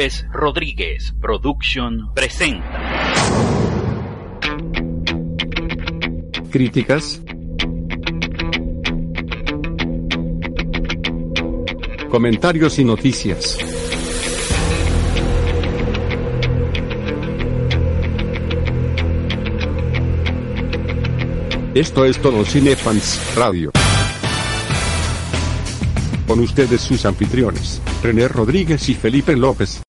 López Rodríguez Production presenta. Críticas. Comentarios y noticias. Esto es Todo Cinefans Radio. Con ustedes sus anfitriones, René Rodríguez y Felipe López.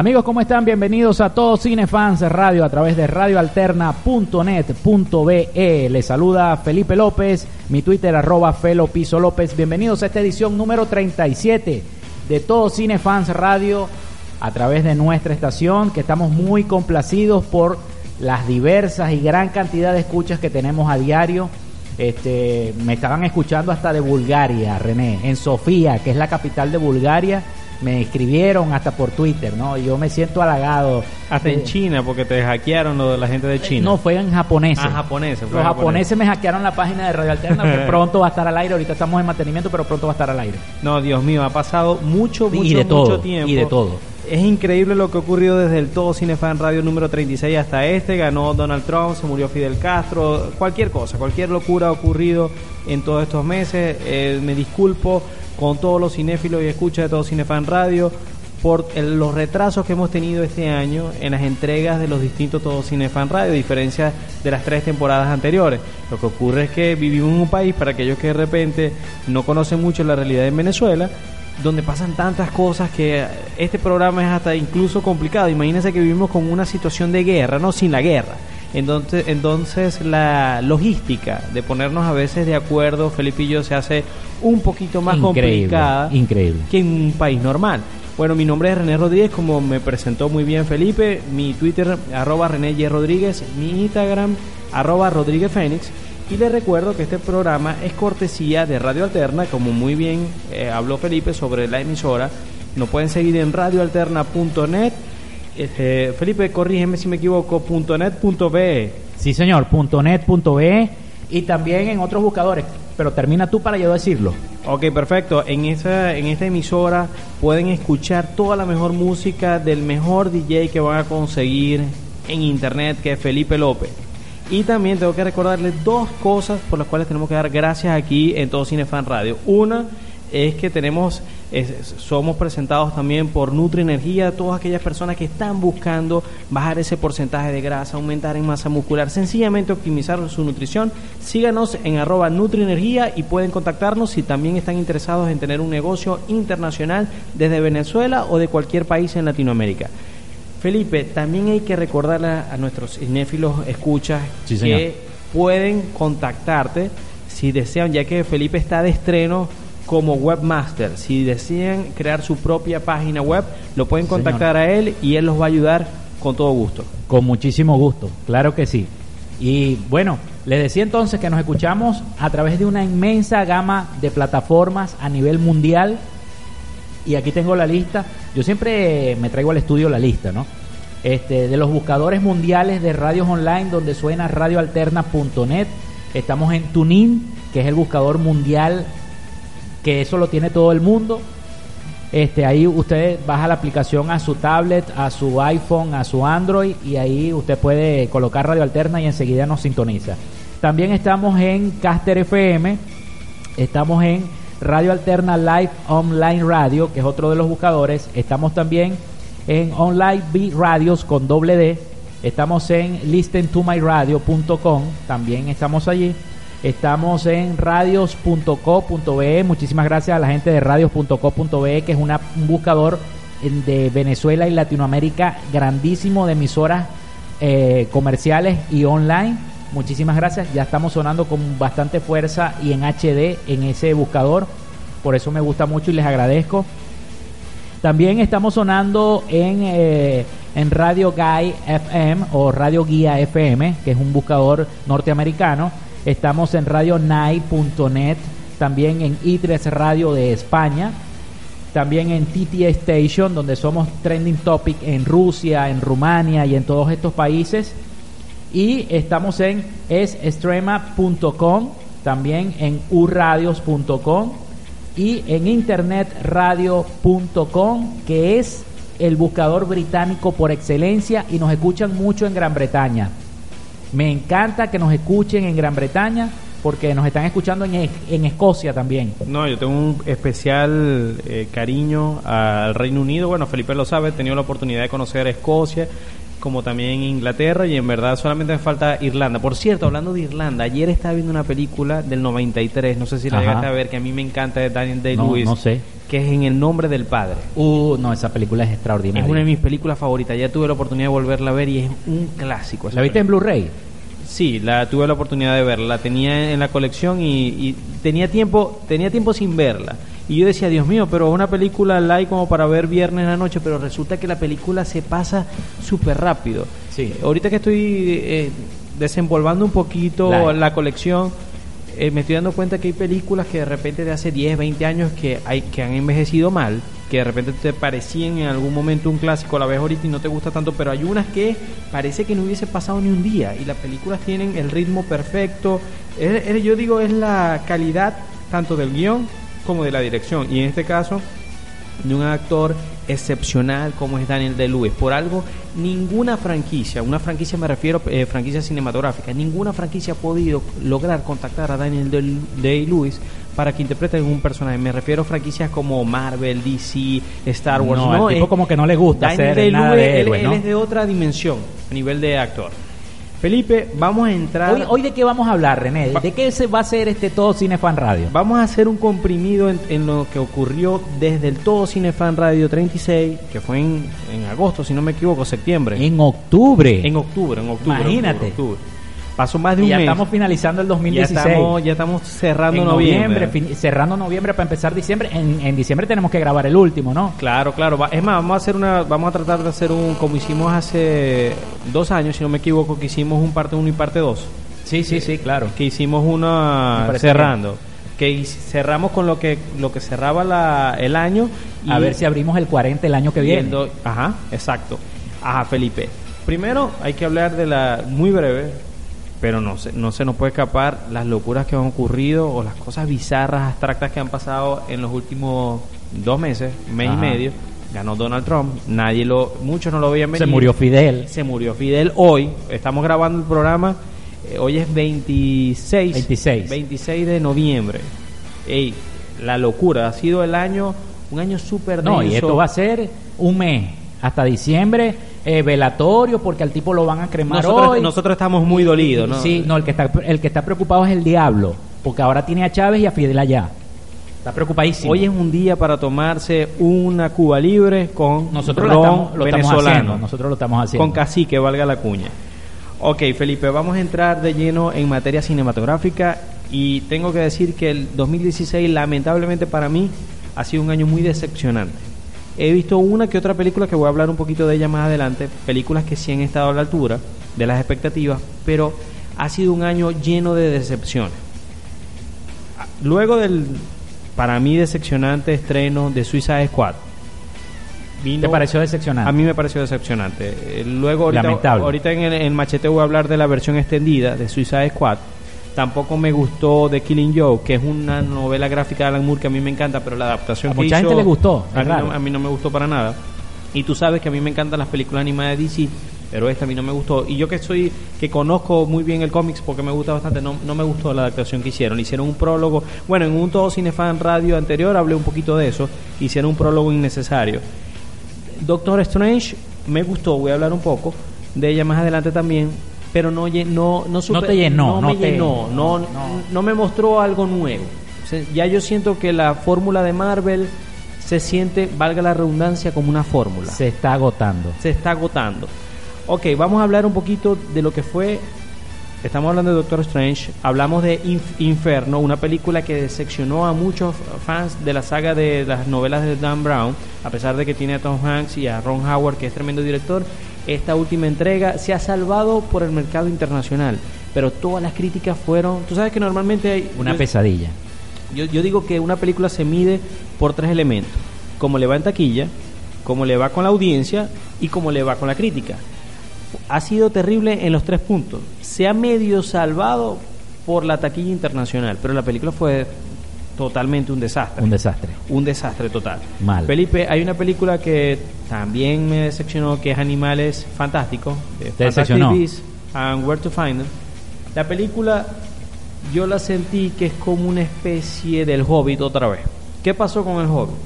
Amigos, ¿cómo están? Bienvenidos a todos Cinefans Radio a través de radioalterna.net.be. Les saluda Felipe López, mi Twitter arroba Felo Piso López. Bienvenidos a esta edición número 37 de Todos Cinefans Radio a través de nuestra estación, que estamos muy complacidos por las diversas y gran cantidad de escuchas que tenemos a diario. Este, me estaban escuchando hasta de Bulgaria, René, en Sofía, que es la capital de Bulgaria me escribieron hasta por Twitter, ¿no? Yo me siento halagado. Hasta en China, porque te hackearon lo de la gente de China. No, fue en japonés. Ah, japoneses. Los japoneses me hackearon la página de Radio Alterna, que pronto va a estar al aire. Ahorita estamos en mantenimiento, pero pronto va a estar al aire. No, Dios mío, ha pasado mucho, mucho, y de mucho todo, tiempo. Y de todo. Es increíble lo que ha ocurrido desde el Todo Cinefan Radio número 36 hasta este. Ganó Donald Trump, se murió Fidel Castro, cualquier cosa, cualquier locura ha ocurrido en todos estos meses. Eh, me disculpo con todos los cinéfilos y escuchas de Todo Cinefan Radio por los retrasos que hemos tenido este año en las entregas de los distintos Todo Cinefan Radio, diferencia de las tres temporadas anteriores. Lo que ocurre es que vivimos en un país, para aquellos que de repente no conocen mucho la realidad en Venezuela, donde pasan tantas cosas que este programa es hasta incluso complicado. Imagínense que vivimos con una situación de guerra, no sin la guerra. Entonces, entonces la logística de ponernos a veces de acuerdo, Felipe y yo, se hace un poquito más Increíble, complicada increíble. que en un país normal. Bueno, mi nombre es René Rodríguez, como me presentó muy bien Felipe, mi Twitter arroba René Y. Rodríguez, mi Instagram arroba Rodríguez Fénix. Y les recuerdo que este programa es cortesía de Radio Alterna, como muy bien eh, habló Felipe sobre la emisora. Nos pueden seguir en radioalterna.net. Este, Felipe, corrígeme si me equivoco, .net.be. Sí, señor, .net.be y también en otros buscadores. Pero termina tú para yo decirlo. Ok, perfecto. En esta, en esta emisora pueden escuchar toda la mejor música del mejor DJ que van a conseguir en internet, que es Felipe López. Y también tengo que recordarles dos cosas por las cuales tenemos que dar gracias aquí en Todo Cinefan Radio. Una es que tenemos, somos presentados también por Nutri Energía, todas aquellas personas que están buscando bajar ese porcentaje de grasa, aumentar en masa muscular, sencillamente optimizar su nutrición. Síganos en arroba Nutri Energía y pueden contactarnos si también están interesados en tener un negocio internacional desde Venezuela o de cualquier país en Latinoamérica. Felipe, también hay que recordarle a nuestros cinéfilos escuchas Sí, que pueden contactarte si desean, ya que Felipe está de estreno como webmaster. Si desean crear su propia página web, lo pueden Señor. contactar a él y él los va a ayudar con todo gusto. Con muchísimo gusto, claro que sí. Y bueno, les decía entonces que nos escuchamos a través de una inmensa gama de plataformas a nivel mundial. Y aquí tengo la lista. Yo siempre me traigo al estudio la lista, ¿no? Este, de los buscadores mundiales de radios online donde suena radioalterna.net. Estamos en Tunin, que es el buscador mundial que eso lo tiene todo el mundo. Este, ahí usted baja la aplicación a su tablet, a su iPhone, a su Android y ahí usted puede colocar Radio Alterna y enseguida nos sintoniza. También estamos en Caster FM, estamos en Radio Alterna Live Online Radio, que es otro de los buscadores. Estamos también en Online B Radios con doble D. Estamos en listentomyradio.com, también estamos allí. Estamos en radios.co.be. Muchísimas gracias a la gente de radios.co.be, que es una, un buscador de Venezuela y Latinoamérica grandísimo de emisoras eh, comerciales y online. Muchísimas gracias. Ya estamos sonando con bastante fuerza y en HD en ese buscador. Por eso me gusta mucho y les agradezco. También estamos sonando en, eh, en Radio Guy FM o Radio Guía FM, que es un buscador norteamericano. Estamos en radionai.net, también en i3 Radio de España. también en TTA Station, donde somos trending topic en Rusia, en Rumania y en todos estos países. Y estamos en esextrema.com, también en uradios.com y en internetradio.com, que es el buscador británico por excelencia y nos escuchan mucho en Gran Bretaña. Me encanta que nos escuchen en Gran Bretaña porque nos están escuchando en, en Escocia también. No, yo tengo un especial eh, cariño al Reino Unido. Bueno, Felipe lo sabe, he tenido la oportunidad de conocer Escocia como también Inglaterra y en verdad solamente me falta Irlanda. Por cierto, hablando de Irlanda, ayer estaba viendo una película del 93, no sé si la Ajá. llegaste a ver, que a mí me encanta de Daniel Day-Lewis, no sé. que es En el nombre del Padre. Uh, no, esa película es extraordinaria. Es una de mis películas favoritas, ya tuve la oportunidad de volverla a ver y es un clásico. ¿La viste en. Blu-ray? Sí, la tuve la oportunidad de verla, la tenía en la colección y, y tenía tiempo tenía tiempo sin verla. Y yo decía, Dios mío, pero una película light como para ver viernes en la noche, pero resulta que la película se pasa súper rápido. Sí. Ahorita que estoy eh, desempolvando un poquito la colección, eh, me estoy dando cuenta que hay películas que de repente de hace 10, 20 años que, hay, que han envejecido mal, que de repente te parecían en algún momento un clásico, la ves ahorita y no te gusta tanto, pero hay unas que parece que no hubiese pasado ni un día y las películas tienen el ritmo perfecto. Es- es- yo digo, es la calidad tanto del guion como de la dirección y en este caso de un actor excepcional como es Daniel Day-Lewis. Por algo, ninguna franquicia, una franquicia me refiero eh, franquicia cinematográfica, ninguna franquicia ha podido lograr contactar a Daniel Day- Day-Lewis para que interprete un personaje. Me refiero a franquicias como Marvel, DC, Star Wars. No, al tipo es- como que no le gusta Daniel hacer nada de héroe, él ¿no? es de otra dimensión a nivel de actor. Felipe, vamos a entrar. Hoy, hoy de qué vamos a hablar, René? ¿De qué se va a hacer este Todo Cine Fan Radio? Vamos a hacer un comprimido en, en lo que ocurrió desde el Todo Cinefan Radio 36, que fue en, en agosto, si no me equivoco, septiembre. En octubre. En octubre, en octubre. Imagínate. octubre, octubre. Pasó más de Y un ya mes. estamos finalizando el ya 2016. estamos, ya estamos cerrando en noviembre. cerrando noviembre para empezar diciembre. En, en diciembre tenemos que grabar el último, ¿no? Claro, claro. Es más, vamos a hacer una, vamos a tratar de hacer un, como hicimos hace dos años, si no me equivoco, que hicimos un parte 1 y parte 2. Sí, sí, sí, claro. que hicimos una cerrando que cerramos con lo que lo que cerraba la, el año y A ver si abrimos el 40 el año que viene. ajá exacto ajá Felipe primero hay que hablar de la muy breve pero no se, no se nos puede escapar las locuras que han ocurrido o las cosas bizarras abstractas que han pasado en los últimos dos meses mes y medio ganó Donald Trump nadie lo muchos no lo veían venir Se murió Fidel. se murió Fidel hoy. Estamos grabando el programa. eh, hoy es 26. 26. 26 de noviembre. Ey, la locura. Ha sido el año, un año súper denso. No, y esto va a ser un mes. Hasta diciembre, eh, velatorio, porque al tipo lo van a cremar nosotros, hoy. nosotros estamos muy dolidos, ¿no? Sí, no, el que, está, el que está preocupado es el diablo, porque ahora tiene a Chávez y a Fidel allá. Está preocupadísimo. Hoy es un día para tomarse una Cuba libre con nosotros lo ron estamos, lo estamos venezolano. haciendo. Nosotros lo estamos haciendo. Con cacique, valga la cuña. Ok, Felipe, vamos a entrar de lleno en materia cinematográfica y tengo que decir que el 2016 lamentablemente para mí ha sido un año muy decepcionante. He visto una que otra película que voy a hablar un poquito de ella más adelante, películas que sí han estado a la altura de las expectativas, pero ha sido un año lleno de decepciones. Luego del, para mí, decepcionante estreno de Suicide Squad, vino- ¿Te pareció decepcionante? a mí me pareció decepcionante. Eh, Luego, ahorita, Lamentable. ahorita en el en Machete voy a hablar de la versión extendida de Suicide Squad. Tampoco me gustó The Killing Joke, que es una novela gráfica de Alan Moore que a mí me encanta, pero la adaptación A que mucha hizo- gente le gustó, A mí, no, a mí no me gustó para nada. Y tú sabes que a mí me encantan las películas animadas de DC, pero esta a mí no me gustó. Y yo que soy, que conozco muy bien el cómics porque me gusta bastante, no, no me gustó la adaptación que hicieron. Hicieron un prólogo, bueno, en un Todo Cinefan Radio anterior hablé un poquito de eso, hicieron un prólogo innecesario. Doctor Strange me gustó, voy a hablar un poco de ella más adelante también, pero no no no, No te llenó, no, me te- llenó, no, no. no me mostró algo nuevo. O sea, ya yo siento que la fórmula de Marvel se siente, valga la redundancia, como una fórmula. Se está agotando. Se está agotando. Ok, vamos a hablar un poquito de lo que fue. Estamos hablando de Doctor Strange. Hablamos de Inf- Inferno, una película que decepcionó a muchos fans de la saga de las novelas de Dan Brown, a pesar de que tiene a Tom Hanks y a Ron Howard, que es tremendo director. Esta última entrega se ha salvado por el mercado internacional, pero todas las críticas fueron. Tú sabes que normalmente hay. Una yo- pesadilla. yo, yo digo que una película se mide por tres elementos. cómo le va en taquilla, cómo le va con la audiencia y cómo le va con la crítica. Ha sido terrible en los tres puntos. Se ha medio salvado por la taquilla internacional, pero la película fue totalmente un desastre. Un desastre. Un desastre total. Mal. Felipe, hay una película que también me decepcionó, que es Animales Fantásticos. de ¿Te decepcionó? And Where to Find Them. La película yo la sentí que es como una especie del Hobbit otra vez. ¿Qué pasó con el Hobbit?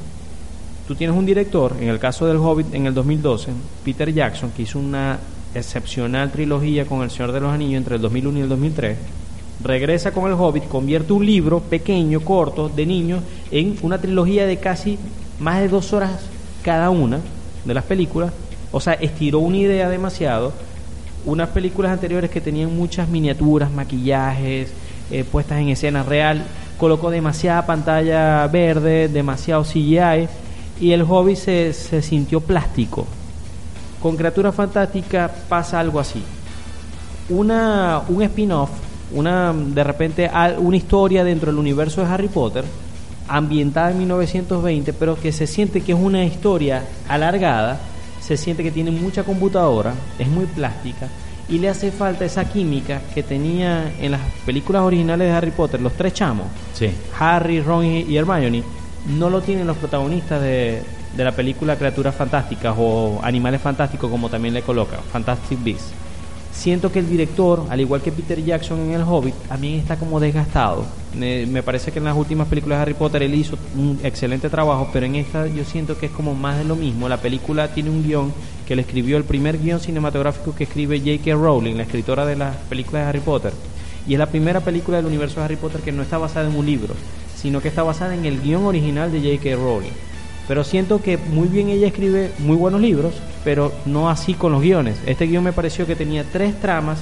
Tú tienes un director, en el caso del Hobbit en el 2012, Peter Jackson, que hizo una excepcional trilogía con El Señor de los Anillos entre el 2001 y el 2003. Regresa con el Hobbit, convierte un libro pequeño, corto, de niños, en una trilogía de casi más de dos horas cada una de las películas. O sea, estiró una idea demasiado. Unas películas anteriores que tenían muchas miniaturas, maquillajes, eh, puestas en escena real, colocó demasiada pantalla verde, demasiado CGI y el hobby se, se sintió plástico. Con Criatura Fantástica pasa algo así. Una, un spin-off, una, de repente una historia dentro del universo de Harry Potter, ambientada en 1920, pero que se siente que es una historia alargada, se siente que tiene mucha computadora, es muy plástica y le hace falta esa química que tenía en las películas originales de Harry Potter, los tres chamos, Sí. Harry, Ron y Hermione, no lo tienen los protagonistas de, de la película Criaturas Fantásticas o Animales Fantásticos, como también le coloca, Fantastic Beasts. Siento que el director, al igual que Peter Jackson en El Hobbit, también está como desgastado. Me, me parece que en las últimas películas de Harry Potter él hizo un excelente trabajo, pero en esta yo siento que es como más de lo mismo. La película tiene un guion que le escribió el primer guion cinematográfico que escribe J.K. Rowling, la escritora de las películas de Harry Potter. Y es la primera película del universo de Harry Potter que no está basada en un libro, sino que está basada en el guion original de J.K. Rowling. Pero siento que muy bien ella escribe muy buenos libros, pero no así con los guiones. Este guion me pareció que tenía tres tramas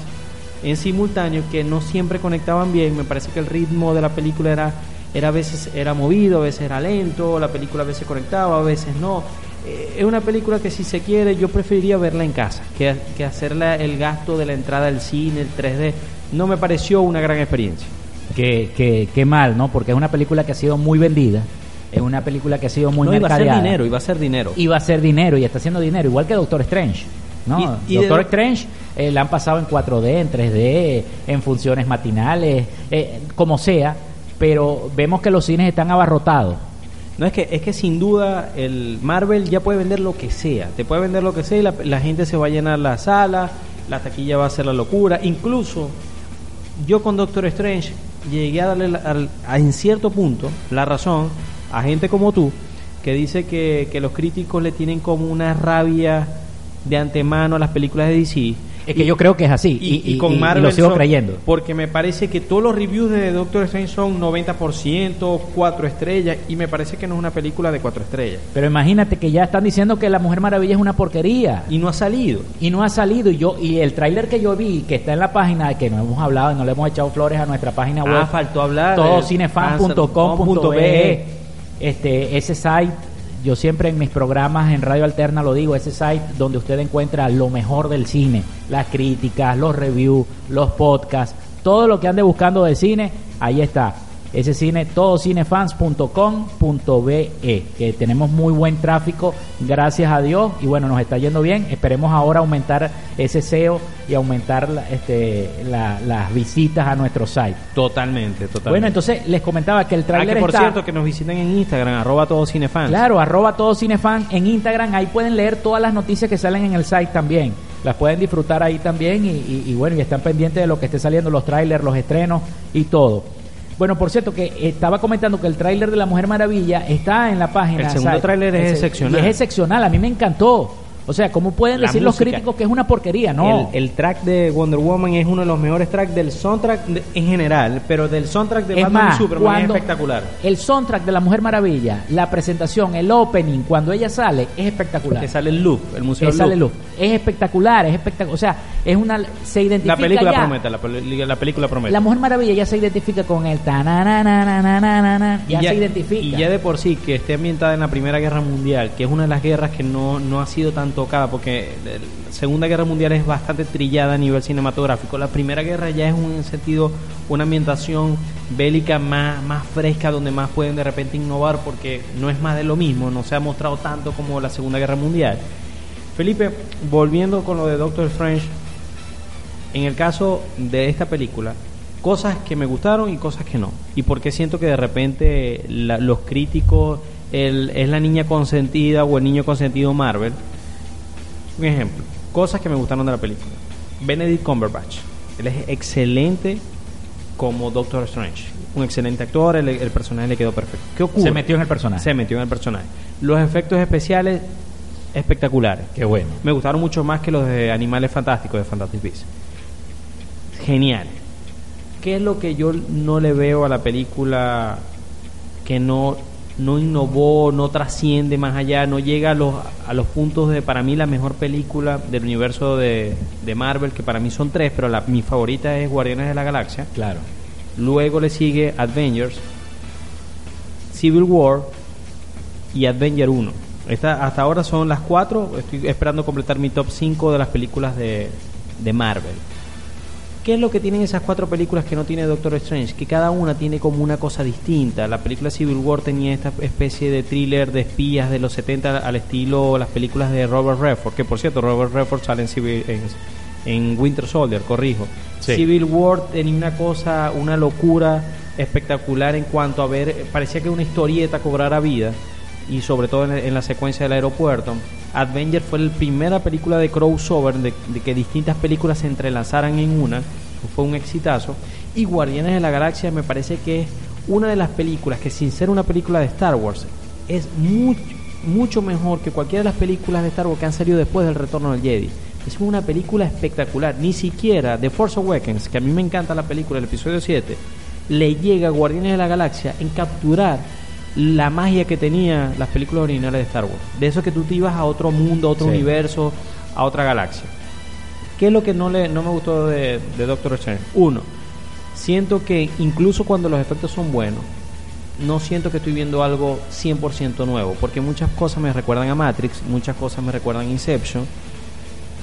en simultáneo que no siempre conectaban bien. Me parece que el ritmo de la película era, era a veces era movido, a veces era lento, la película a veces conectaba, a veces no. Eh, es una película que si se quiere yo preferiría verla en casa que, que hacerla el gasto de la entrada al cine, el 3D. No me pareció una gran experiencia. Qué, qué, qué mal, ¿no? Porque es una película que ha sido muy vendida. Es una película que ha sido muy no iba a ser mercadeada. dinero, iba a ser dinero. Iba a ser dinero y está haciendo dinero, igual que Doctor Strange. ¿no? Y- y de Doctor Strange eh, la han pasado en 4D, en 3D, en funciones matinales, eh, como sea, pero vemos que los cines están abarrotados. No es que es que sin duda el Marvel ya puede vender lo que sea, te puede vender lo que sea y la, la gente se va a llenar la sala, la taquilla va a ser la locura, incluso yo con Doctor Strange llegué a darle la- a- en cierto punto la razón a gente como tú que dice que, que los críticos le tienen como una rabia de antemano a las películas de DC. Es que Y- yo creo que es así y, y, y con Marvel lo sigo son- creyendo. porque me parece que todos los reviews de Doctor Strange son 90%, 4 estrellas y me parece que no es una película de 4 estrellas Pero imagínate que ya están diciendo que La Mujer Maravilla es una porquería. y no ha salido. y no ha salido y yo y el tráiler que yo vi que está en la página que no hemos hablado y no le hemos echado flores a nuestra página web Ah, faltó hablar todocinefan.com.be este ese site yo siempre en mis programas en Radio Alterna lo digo ese site donde usted encuentra lo mejor del cine las críticas los reviews los podcasts todo lo que ande buscando del cine ahí está ese cine todocinefans.com.be que tenemos muy buen tráfico gracias a Dios y bueno nos está yendo bien esperemos ahora aumentar ese SEO y aumentar la- este, la- las visitas a nuestro site Totalmente, totalmente. bueno entonces les comentaba que el Ah, tráiler por está cierto, que nos visiten en Instagram, arroba todos cinefans. Claro, arroba todo cinefan en Instagram, ahí pueden leer todas las noticias que salen en el site también. Las pueden disfrutar ahí también y, y- y bueno, y están pendientes de lo que esté saliendo, los trailers, los estrenos y todo. Bueno, por cierto, que estaba comentando que el tráiler de La Mujer Maravilla está en la página. El segundo tráiler es excepcional. Y es excepcional, a mí me encantó. O sea, ¿cómo pueden La decir los críticos que es una porquería? No. El, el track de Wonder Woman es uno de los mejores tracks del soundtrack de- en general, pero del soundtrack de es Batman más, y Superman es espectacular. el soundtrack de La Mujer Maravilla, la presentación, el opening, cuando ella sale, es espectacular. Que sale el loop, el museo Esa loop. luz. Es espectacular, es espectacular. O sea, es una se identifica La película ya. promete, la, película promete. La Mujer Maravilla ya se identifica con el ya, y se identifica. Y ya de por sí que esté ambientada en la Primera Guerra Mundial, que es una de las guerras que no, no ha sido tan tocada, porque la Segunda Guerra Mundial es bastante trillada a nivel cinematográfico. La Primera Guerra ya es un sentido, una ambientación bélica más, más fresca, donde más pueden de repente innovar, porque no es más de lo mismo, no se ha mostrado tanto como la Segunda Guerra Mundial. Felipe, volviendo con lo de Doctor Strange, en el caso de esta película, cosas que me gustaron y cosas que no. Y porque siento que de repente la- los críticos el- es la niña consentida o el niño consentido Marvel. Un ejemplo, cosas que me gustaron de la película. Benedict Cumberbatch, él es excelente como Doctor Strange. Un excelente actor, el, el personaje le quedó perfecto. ¿Qué ocurre? Se metió en el personaje. Se metió en el personaje. Los efectos especiales espectaculares. Qué bueno. Me gustaron mucho más que los de Animales Fantásticos de Fantastic Beasts. Genial. ¿Qué es lo que yo no le veo a la película que no, no innovó, no trasciende más allá, no llega a los, a los puntos de, para mí, la mejor película del universo de, de Marvel, que para mí son tres, pero la, mi favorita es Guardianes de la Galaxia. Claro. Luego le sigue Avengers, Civil War y Avenger 1. Esta, hasta ahora son las cuatro. Estoy esperando completar mi top 5 de las películas de, de Marvel. ¿Qué es lo que tienen esas cuatro películas que no tiene Doctor Strange? Que cada una tiene como una cosa distinta. La película Civil War tenía esta especie de thriller de espías de los 70 al estilo las películas de Robert Redford. Que por cierto, Robert Redford sale en, Civil- en, en Winter Soldier, corrijo. Sí. Civil War tenía una cosa, una locura espectacular en cuanto a ver, parecía que una historieta cobrara vida y sobre todo en, en la secuencia del aeropuerto. Avenger fue la primera película de crossover de, que distintas películas se entrelazaran en una, fue un exitazo. Y Guardianes de la Galaxia me parece que es una de las películas que sin ser una película de Star Wars es mucho, mucho mejor que cualquiera de las películas de Star Wars que han salido después del Retorno del Jedi. Es una película espectacular. Ni siquiera The Force Awakens, que a mí me encanta la película, el episodio 7, le llega a Guardianes de la Galaxia en capturar la magia que tenía las películas originales de Star Wars. De eso que tú te ibas a otro mundo, a otro Sí. universo, a otra galaxia. ¿Qué es lo que no, le, no me gustó de, de Doctor Strange? Uno, siento que incluso cuando los efectos son buenos, no siento que estoy viendo algo 100% nuevo, porque muchas cosas me recuerdan a Matrix, muchas cosas me recuerdan a Inception.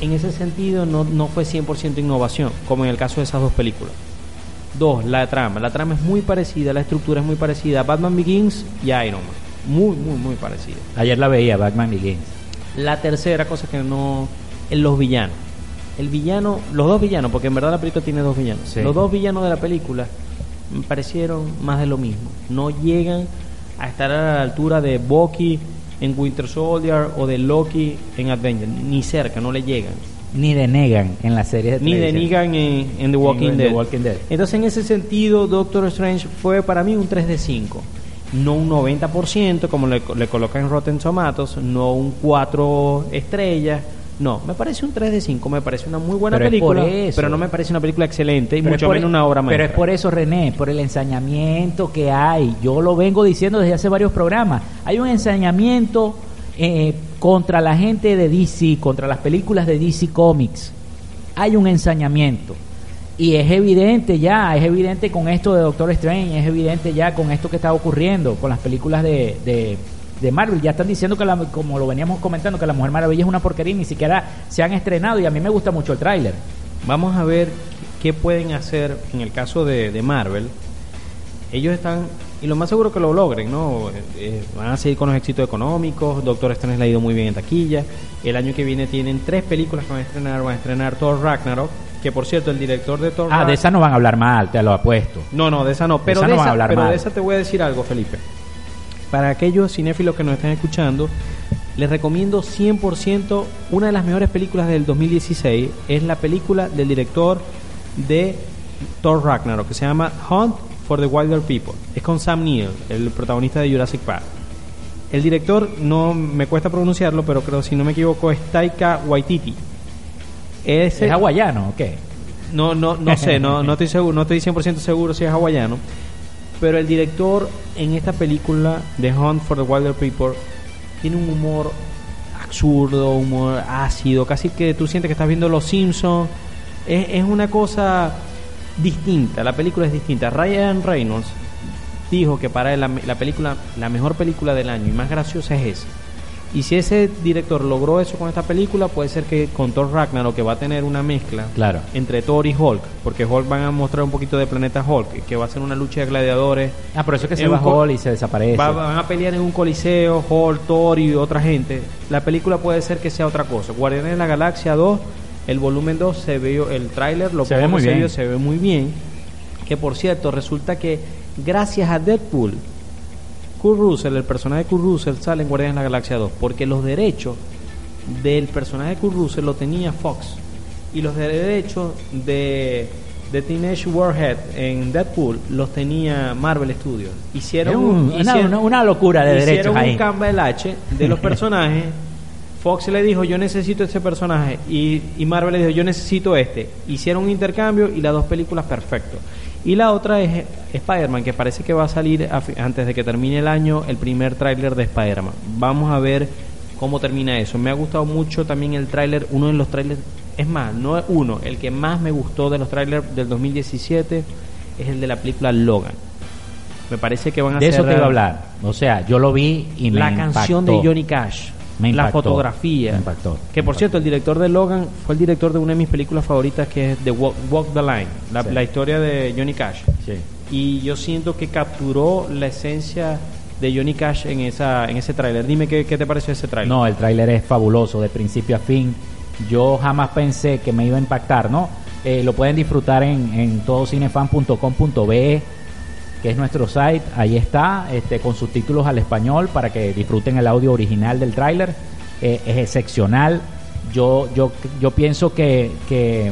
En ese sentido no, no fue 100% innovación, como en el caso de esas dos películas. Dos, la trama. La trama es muy parecida, la estructura es muy parecida a Batman Begins y a Iron Man. Muy, muy, muy parecida. Ayer la veía, Batman Begins. La tercera cosa que no... En los villanos. El villano, los dos villanos, porque en verdad la película tiene dos villanos. Sí. Los dos villanos de la película me parecieron más de lo mismo. No llegan a estar a la altura de Bucky en Winter Soldier o de Loki en Avengers. Ni cerca, no le llegan. Ni de Negan en la serie de Ni de. Negan en, en The Walking En The. Walking Dead. Entonces, en ese sentido, Doctor Strange fue para mí un 3 de 5. No un 90%, como le, le colocan en Rotten Tomatoes, no un 4 estrellas. No, me parece un 3 de 5, me parece una muy buena Pero película, pero no me parece una película excelente y Pero mucho por- menos una obra Pero maestra. es por eso, René, por el ensañamiento que hay. Yo lo vengo diciendo desde hace varios programas. Hay un ensañamiento eh, contra la gente de DC, contra las películas de DC Comics. Hay un ensañamiento. Y es evidente ya, es evidente con esto de Doctor Strange, es evidente ya con esto que está ocurriendo con las películas de, de, Marvel. Ya están diciendo que, la- como lo veníamos comentando, que la Mujer Maravilla es una porquería y ni siquiera se han estrenado. Y a mí me gusta mucho el tráiler. Vamos a ver qué pueden hacer en el caso de, de Marvel. Ellos están, y lo más seguro que lo logren, ¿no? Eh, van a seguir con los éxitos económicos. Doctor Strange le ha ido muy bien en taquilla. El año que viene tienen tres películas que van a estrenar. Van a estrenar Thor Ragnarok, que por cierto, el director de Thor Ah, de esa no van a hablar mal, te lo apuesto. No, no, de esa no. Pero, esa de, no van esa, a hablar pero mal. de esa te voy a decir algo, Felipe. Para aquellos cinéfilos que nos están escuchando, les recomiendo 100% una de las mejores películas del 2016. Es la película del director de Thor Ragnarok, que se llama Hunt for the Wilder People. Es con Sam Neill, el protagonista de Jurassic Park. El director, no me cuesta pronunciarlo, pero creo, si no me equivoco, es Taika Waititi. ¿Es hawaiano o qué? no, no, no sé, no, no estoy seguro, no estoy 100% seguro si es hawaiano. Pero el director en esta película de Hunt for the Wilder People tiene un humor absurdo, humor ácido, casi que tú sientes que estás viendo Los Simpsons. Es, es una cosa distinta, la película es distinta. Ryan Reynolds dijo que para él la, la película, la mejor película del año y más graciosa es esa. Y si ese director logró eso con esta película, puede ser que con Thor Ragnarok, que va a tener una mezcla Claro. entre Thor y Hulk, porque Hulk van a mostrar un poquito de planeta Hulk, que va a ser una lucha de gladiadores. Ah, por eso es que se va Hall y se desaparece. Va- van a pelear en un coliseo, Hulk, Thor y otra gente. La película puede ser que sea otra cosa. Guardianes de la Galaxia 2, el volumen 2 se vio, el tráiler lo Se ve muy que bien. vio, se ve muy bien. Que por cierto, resulta que gracias a Deadpool, Kurt Russell, el personaje de Kurt Russell sale en Guardianes de la Galaxia 2, porque los derechos del personaje de Kurt Russell lo tenía Fox y los derechos de, de Teenage Warhead en Deadpool los tenía Marvel Studios. Hicieron, un- hicieron- una- una locura de hicieron derechos ahí. un cambalache de los personajes. Fox le dijo yo necesito este personaje y, y Marvel le dijo yo necesito este. Hicieron un intercambio y las dos películas perfecto. Y la otra es Spider-Man, que parece que va a salir a antes de que termine el año el primer tráiler de Spider-Man. Vamos a ver cómo termina eso. Me ha gustado mucho también el tráiler, uno de los trailers, es más, no es uno, el que más me gustó de los trailers del 2017 es el de la película Logan. Me parece que van a de eso te iba a hablar. O sea, yo lo vi y me la canción de. Johnny Cash, Me la fotografía. me impactó, que por impactó. cierto, el director de Logan fue el director de una de mis películas favoritas que es The Walk, Walk the Line, la, Sí. la historia de Johnny Cash. Sí. Y yo siento que capturó la esencia de Johnny Cash en esa en ese tráiler. Dime qué, qué te pareció ese tráiler. No, el tráiler es fabuloso, de principio a fin. Yo jamás pensé que me iba a impactar, ¿no? Eh, lo pueden disfrutar en, en todocinefan.com.be, que es nuestro site. Ahí está, este, con subtítulos al español para que disfruten el audio original del tráiler. Eh, es excepcional. Yo, yo, yo pienso que, que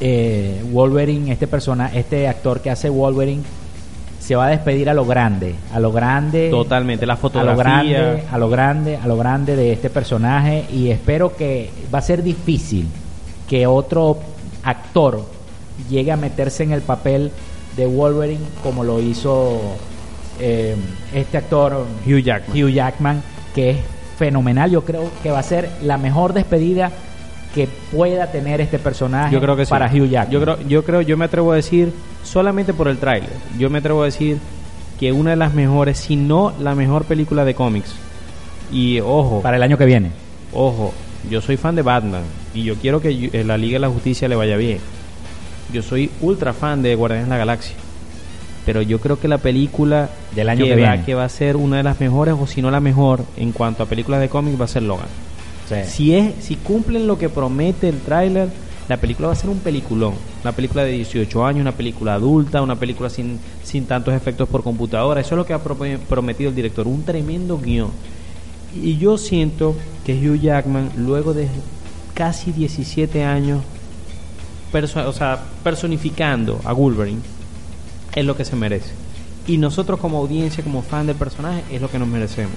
eh, Wolverine, este persona, este actor que hace Wolverine, se va a despedir a lo grande, a lo grande. Totalmente, la A lo fotografía. grande, a lo grande, a lo grande de este personaje y espero que va a ser difícil que otro actor llegue a meterse en el papel de Wolverine como lo hizo eh, este actor Hugh Jackman. Hugh Jackman, que es fenomenal. Yo creo que va a ser la mejor despedida que pueda tener este personaje Yo creo que sí. para Hugh Jackman. Yo creo, yo creo, yo me atrevo a decir, solamente por el tráiler, yo me atrevo a decir que una de las mejores, si no la mejor película de cómics. Y ojo, para el año que viene. ojo, yo soy fan de Batman y yo quiero que eh, la Liga de la Justicia le vaya bien. Yo soy ultra fan de Guardianes de la Galaxia. Pero yo creo que la película Del año que va, viene. que va a ser una de las mejores, o si no la mejor, en cuanto a películas de cómics, va a ser Logan. Si es, si cumplen lo que promete el tráiler, la película va a ser un peliculón. Una película de 18 años, una película adulta, una película sin, sin tantos efectos por computadora. Eso es lo que ha pro- prometido el director, un tremendo guion. Y yo siento que Hugh Jackman, luego de casi 17 años, o sea, personificando a Wolverine, es lo que se merece. Y nosotros como audiencia, como fan del personaje, es lo que nos merecemos.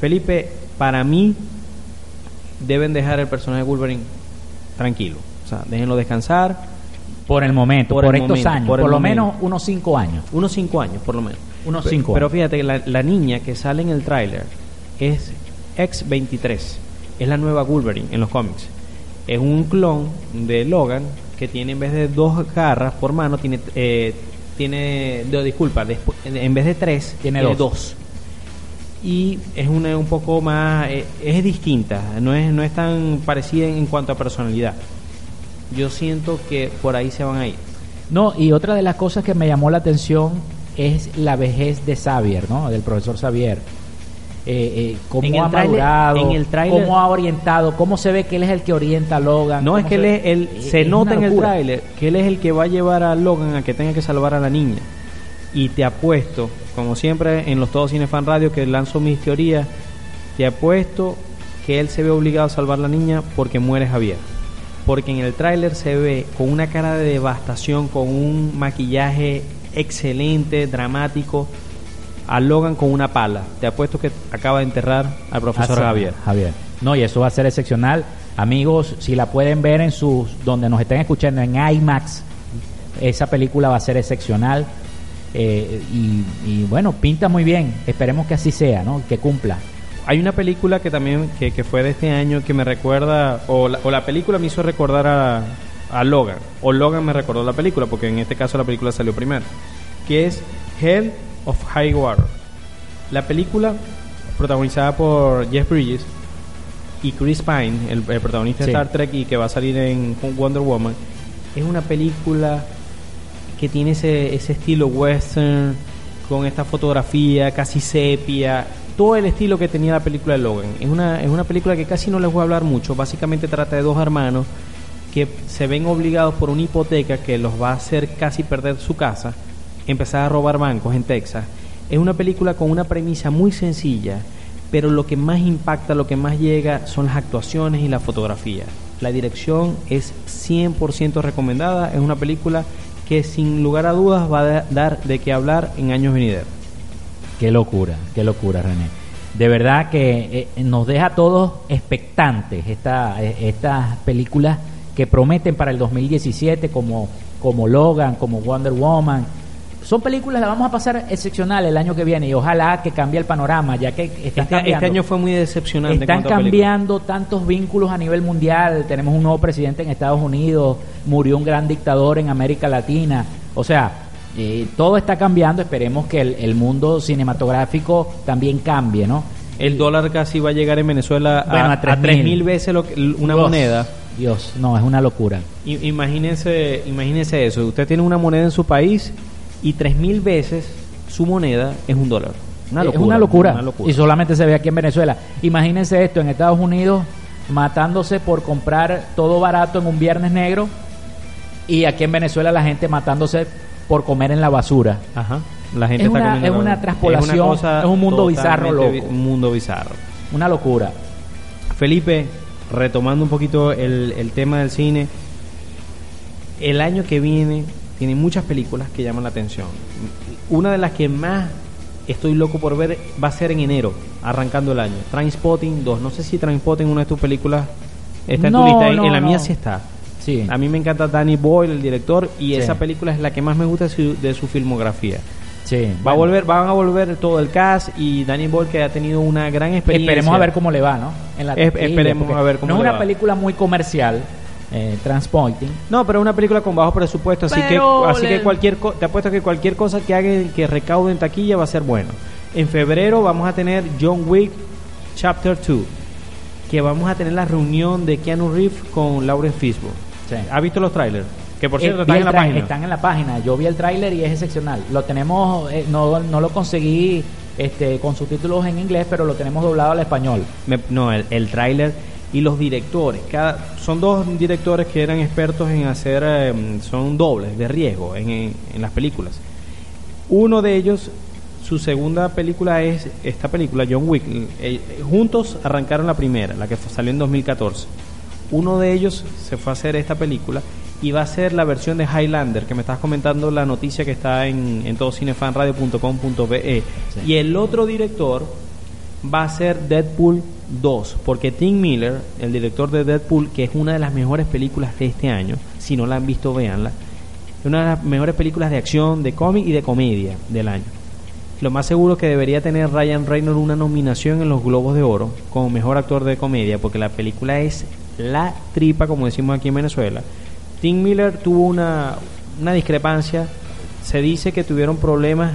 Felipe, para mí, deben dejar el personaje de Wolverine tranquilo. O sea, déjenlo descansar. Por el momento, Por por, el estos momento, años, por lo momento. menos unos cinco años. Unos cinco años, por lo menos. Unos Pe- cinco Pero fíjate que la, la niña que sale en el tráiler es X-23. Es la nueva Wolverine en los cómics. Es un clon de Logan que tiene en vez de dos garras por mano, tiene, eh, tiene no, disculpa, despu- en vez de tres, Tiene dos. Y es una un poco más, eh, es distinta, no es, no es tan parecida en, en cuanto a personalidad. Yo siento que por ahí se van a ir. No, y otra de las cosas que me llamó la atención es la vejez de Xavier, ¿no? Del profesor Xavier. Eh, eh, cómo En ha tráiler- madurado, en el cómo ha orientado, cómo se ve que él es el que orienta a Logan. No, es que él es, él, eh, se nota en el tráiler que él es el que va a llevar a Logan a que tenga que salvar a la niña. Y te apuesto, como siempre en los Todos Cine Fan Radio que lanzo mis teorías, te apuesto que él se ve obligado a salvar a la niña porque muere Javier. Porque en el tráiler se ve con una cara de devastación, con un maquillaje excelente, dramático, a Logan con una pala. Te apuesto que acaba de enterrar al profesor Ah, Javier. Javier. No, y eso va a ser excepcional. Amigos, si la pueden ver en sus, donde nos estén escuchando en IMAX, esa película va a ser excepcional. Eh, y, y bueno, pinta muy bien. Esperemos que así sea, ¿no? Que cumpla. Hay una película que también que, que fue de este año que me recuerda, o la, o la película me hizo recordar a, a Logan, o Logan me recordó la película, porque en este caso la película salió primero, que es Hell of High Water. La película protagonizada por Jeff Bridges y Chris Pine, el, el protagonista Sí. de Star Trek y que va a salir en Wonder Woman, es una película que tiene ese, ese estilo western, con esta fotografía casi sepia, todo el estilo que tenía la película de Logan. Es una, es una película que casi no les voy a hablar mucho, básicamente trata de dos hermanos que se ven obligados por una hipoteca que los va a hacer casi perder su casa, empezar a robar bancos en Texas. Es una película con una premisa muy sencilla, pero lo que más impacta, lo que más llega son las actuaciones y la fotografía. La dirección es 100% recomendada, es una película que sin lugar a dudas va a dar de qué hablar en años venideros. Qué locura, qué locura, René. De verdad que eh, nos deja a todos expectantes esta, eh, estas películas que prometen para el 2017 como, como Logan, como Wonder Woman. Son películas, las vamos a pasar excepcional el año que viene y ojalá que cambie el panorama, ya que están Este, este cambiando. año fue muy decepcionante. Están cambiando tantos vínculos a nivel mundial. Tenemos un nuevo presidente en Estados Unidos, murió un gran dictador en América Latina. O sea, eh, todo está cambiando. Esperemos que el, el mundo cinematográfico también cambie, ¿no? El dólar casi va a llegar en Venezuela a, Bueno, a 3.000. 3.000 veces lo que- una Dios, moneda. Dios, no, es una locura. I- Imagínense, imagínense eso. Usted tiene una moneda en su país y 3.000 veces su moneda es un dólar. Una es locura, una locura. una locura. Y solamente se ve aquí en Venezuela. Imagínense esto en Estados Unidos matándose por comprar todo barato en un viernes negro y aquí en Venezuela la gente matándose por comer en la basura. Ajá. La gente Es está una- comiendo es una la- traspolación, cosa es un mundo bizarro, loco. Un mundo bizarro. Una locura. Felipe, retomando un poquito el, el tema del cine, el año que viene tiene muchas películas que llaman la atención. Una de las que más estoy loco por ver va a ser en enero, arrancando el año. Trainspotting 2. No sé si Trainspotting, una de tus películas, está en No, tu lista. En- no, en la mía sí está. Sí. A mí me encanta Danny Boyle, el director, y Sí. esa película es la que más me gusta de su, de su filmografía. Sí. Va a volver, van a volver todo el cast y Danny Boyle que ha tenido una gran experiencia. Esperemos a ver cómo le va, ¿no? En la Es- esperemos a ver cómo No es una va. película muy comercial, eh, Transpointing. No, pero es una película con bajo presupuesto, así Pero que así que cualquier co- te apuesto que cualquier cosa que haga que recaude en taquilla va a ser bueno. En febrero vamos a tener John Wick Chapter 2, que vamos a tener la reunión de Keanu Reeves con Lauren Fishburne. Sí. ¿Ha visto los trailers? Que por Eh, cierto están en la página. Están en la página. Yo vi el tráiler y es excepcional. Lo tenemos, eh, no, no lo conseguí este, con subtítulos en inglés, pero lo tenemos doblado al español. Me- no, el, el tráiler y los directores. Cada, son dos directores que eran expertos en hacer, eh, son dobles de riesgo en, en- en las películas. Uno de ellos, su segunda película es esta película, John Wick. Eh, juntos arrancaron la primera, la que salió en 2014. Uno de ellos se fue a hacer esta película y va a ser la versión de Highlander, que me estás comentando la noticia que está en, en todocinefanradio.com.be. Sí. Y el otro director va a ser Deadpool 2, porque Tim Miller, el director de Deadpool, que es una de las mejores películas de este año, si no la han visto, véanla, es una de las mejores películas de acción, de cómic y de comedia del año. Lo más seguro es que debería tener Ryan Reynolds una nominación en los Globos de Oro como mejor actor de comedia, porque la película es la tripa, como decimos aquí en Venezuela. Tim Miller tuvo una, una discrepancia, se dice que tuvieron problemas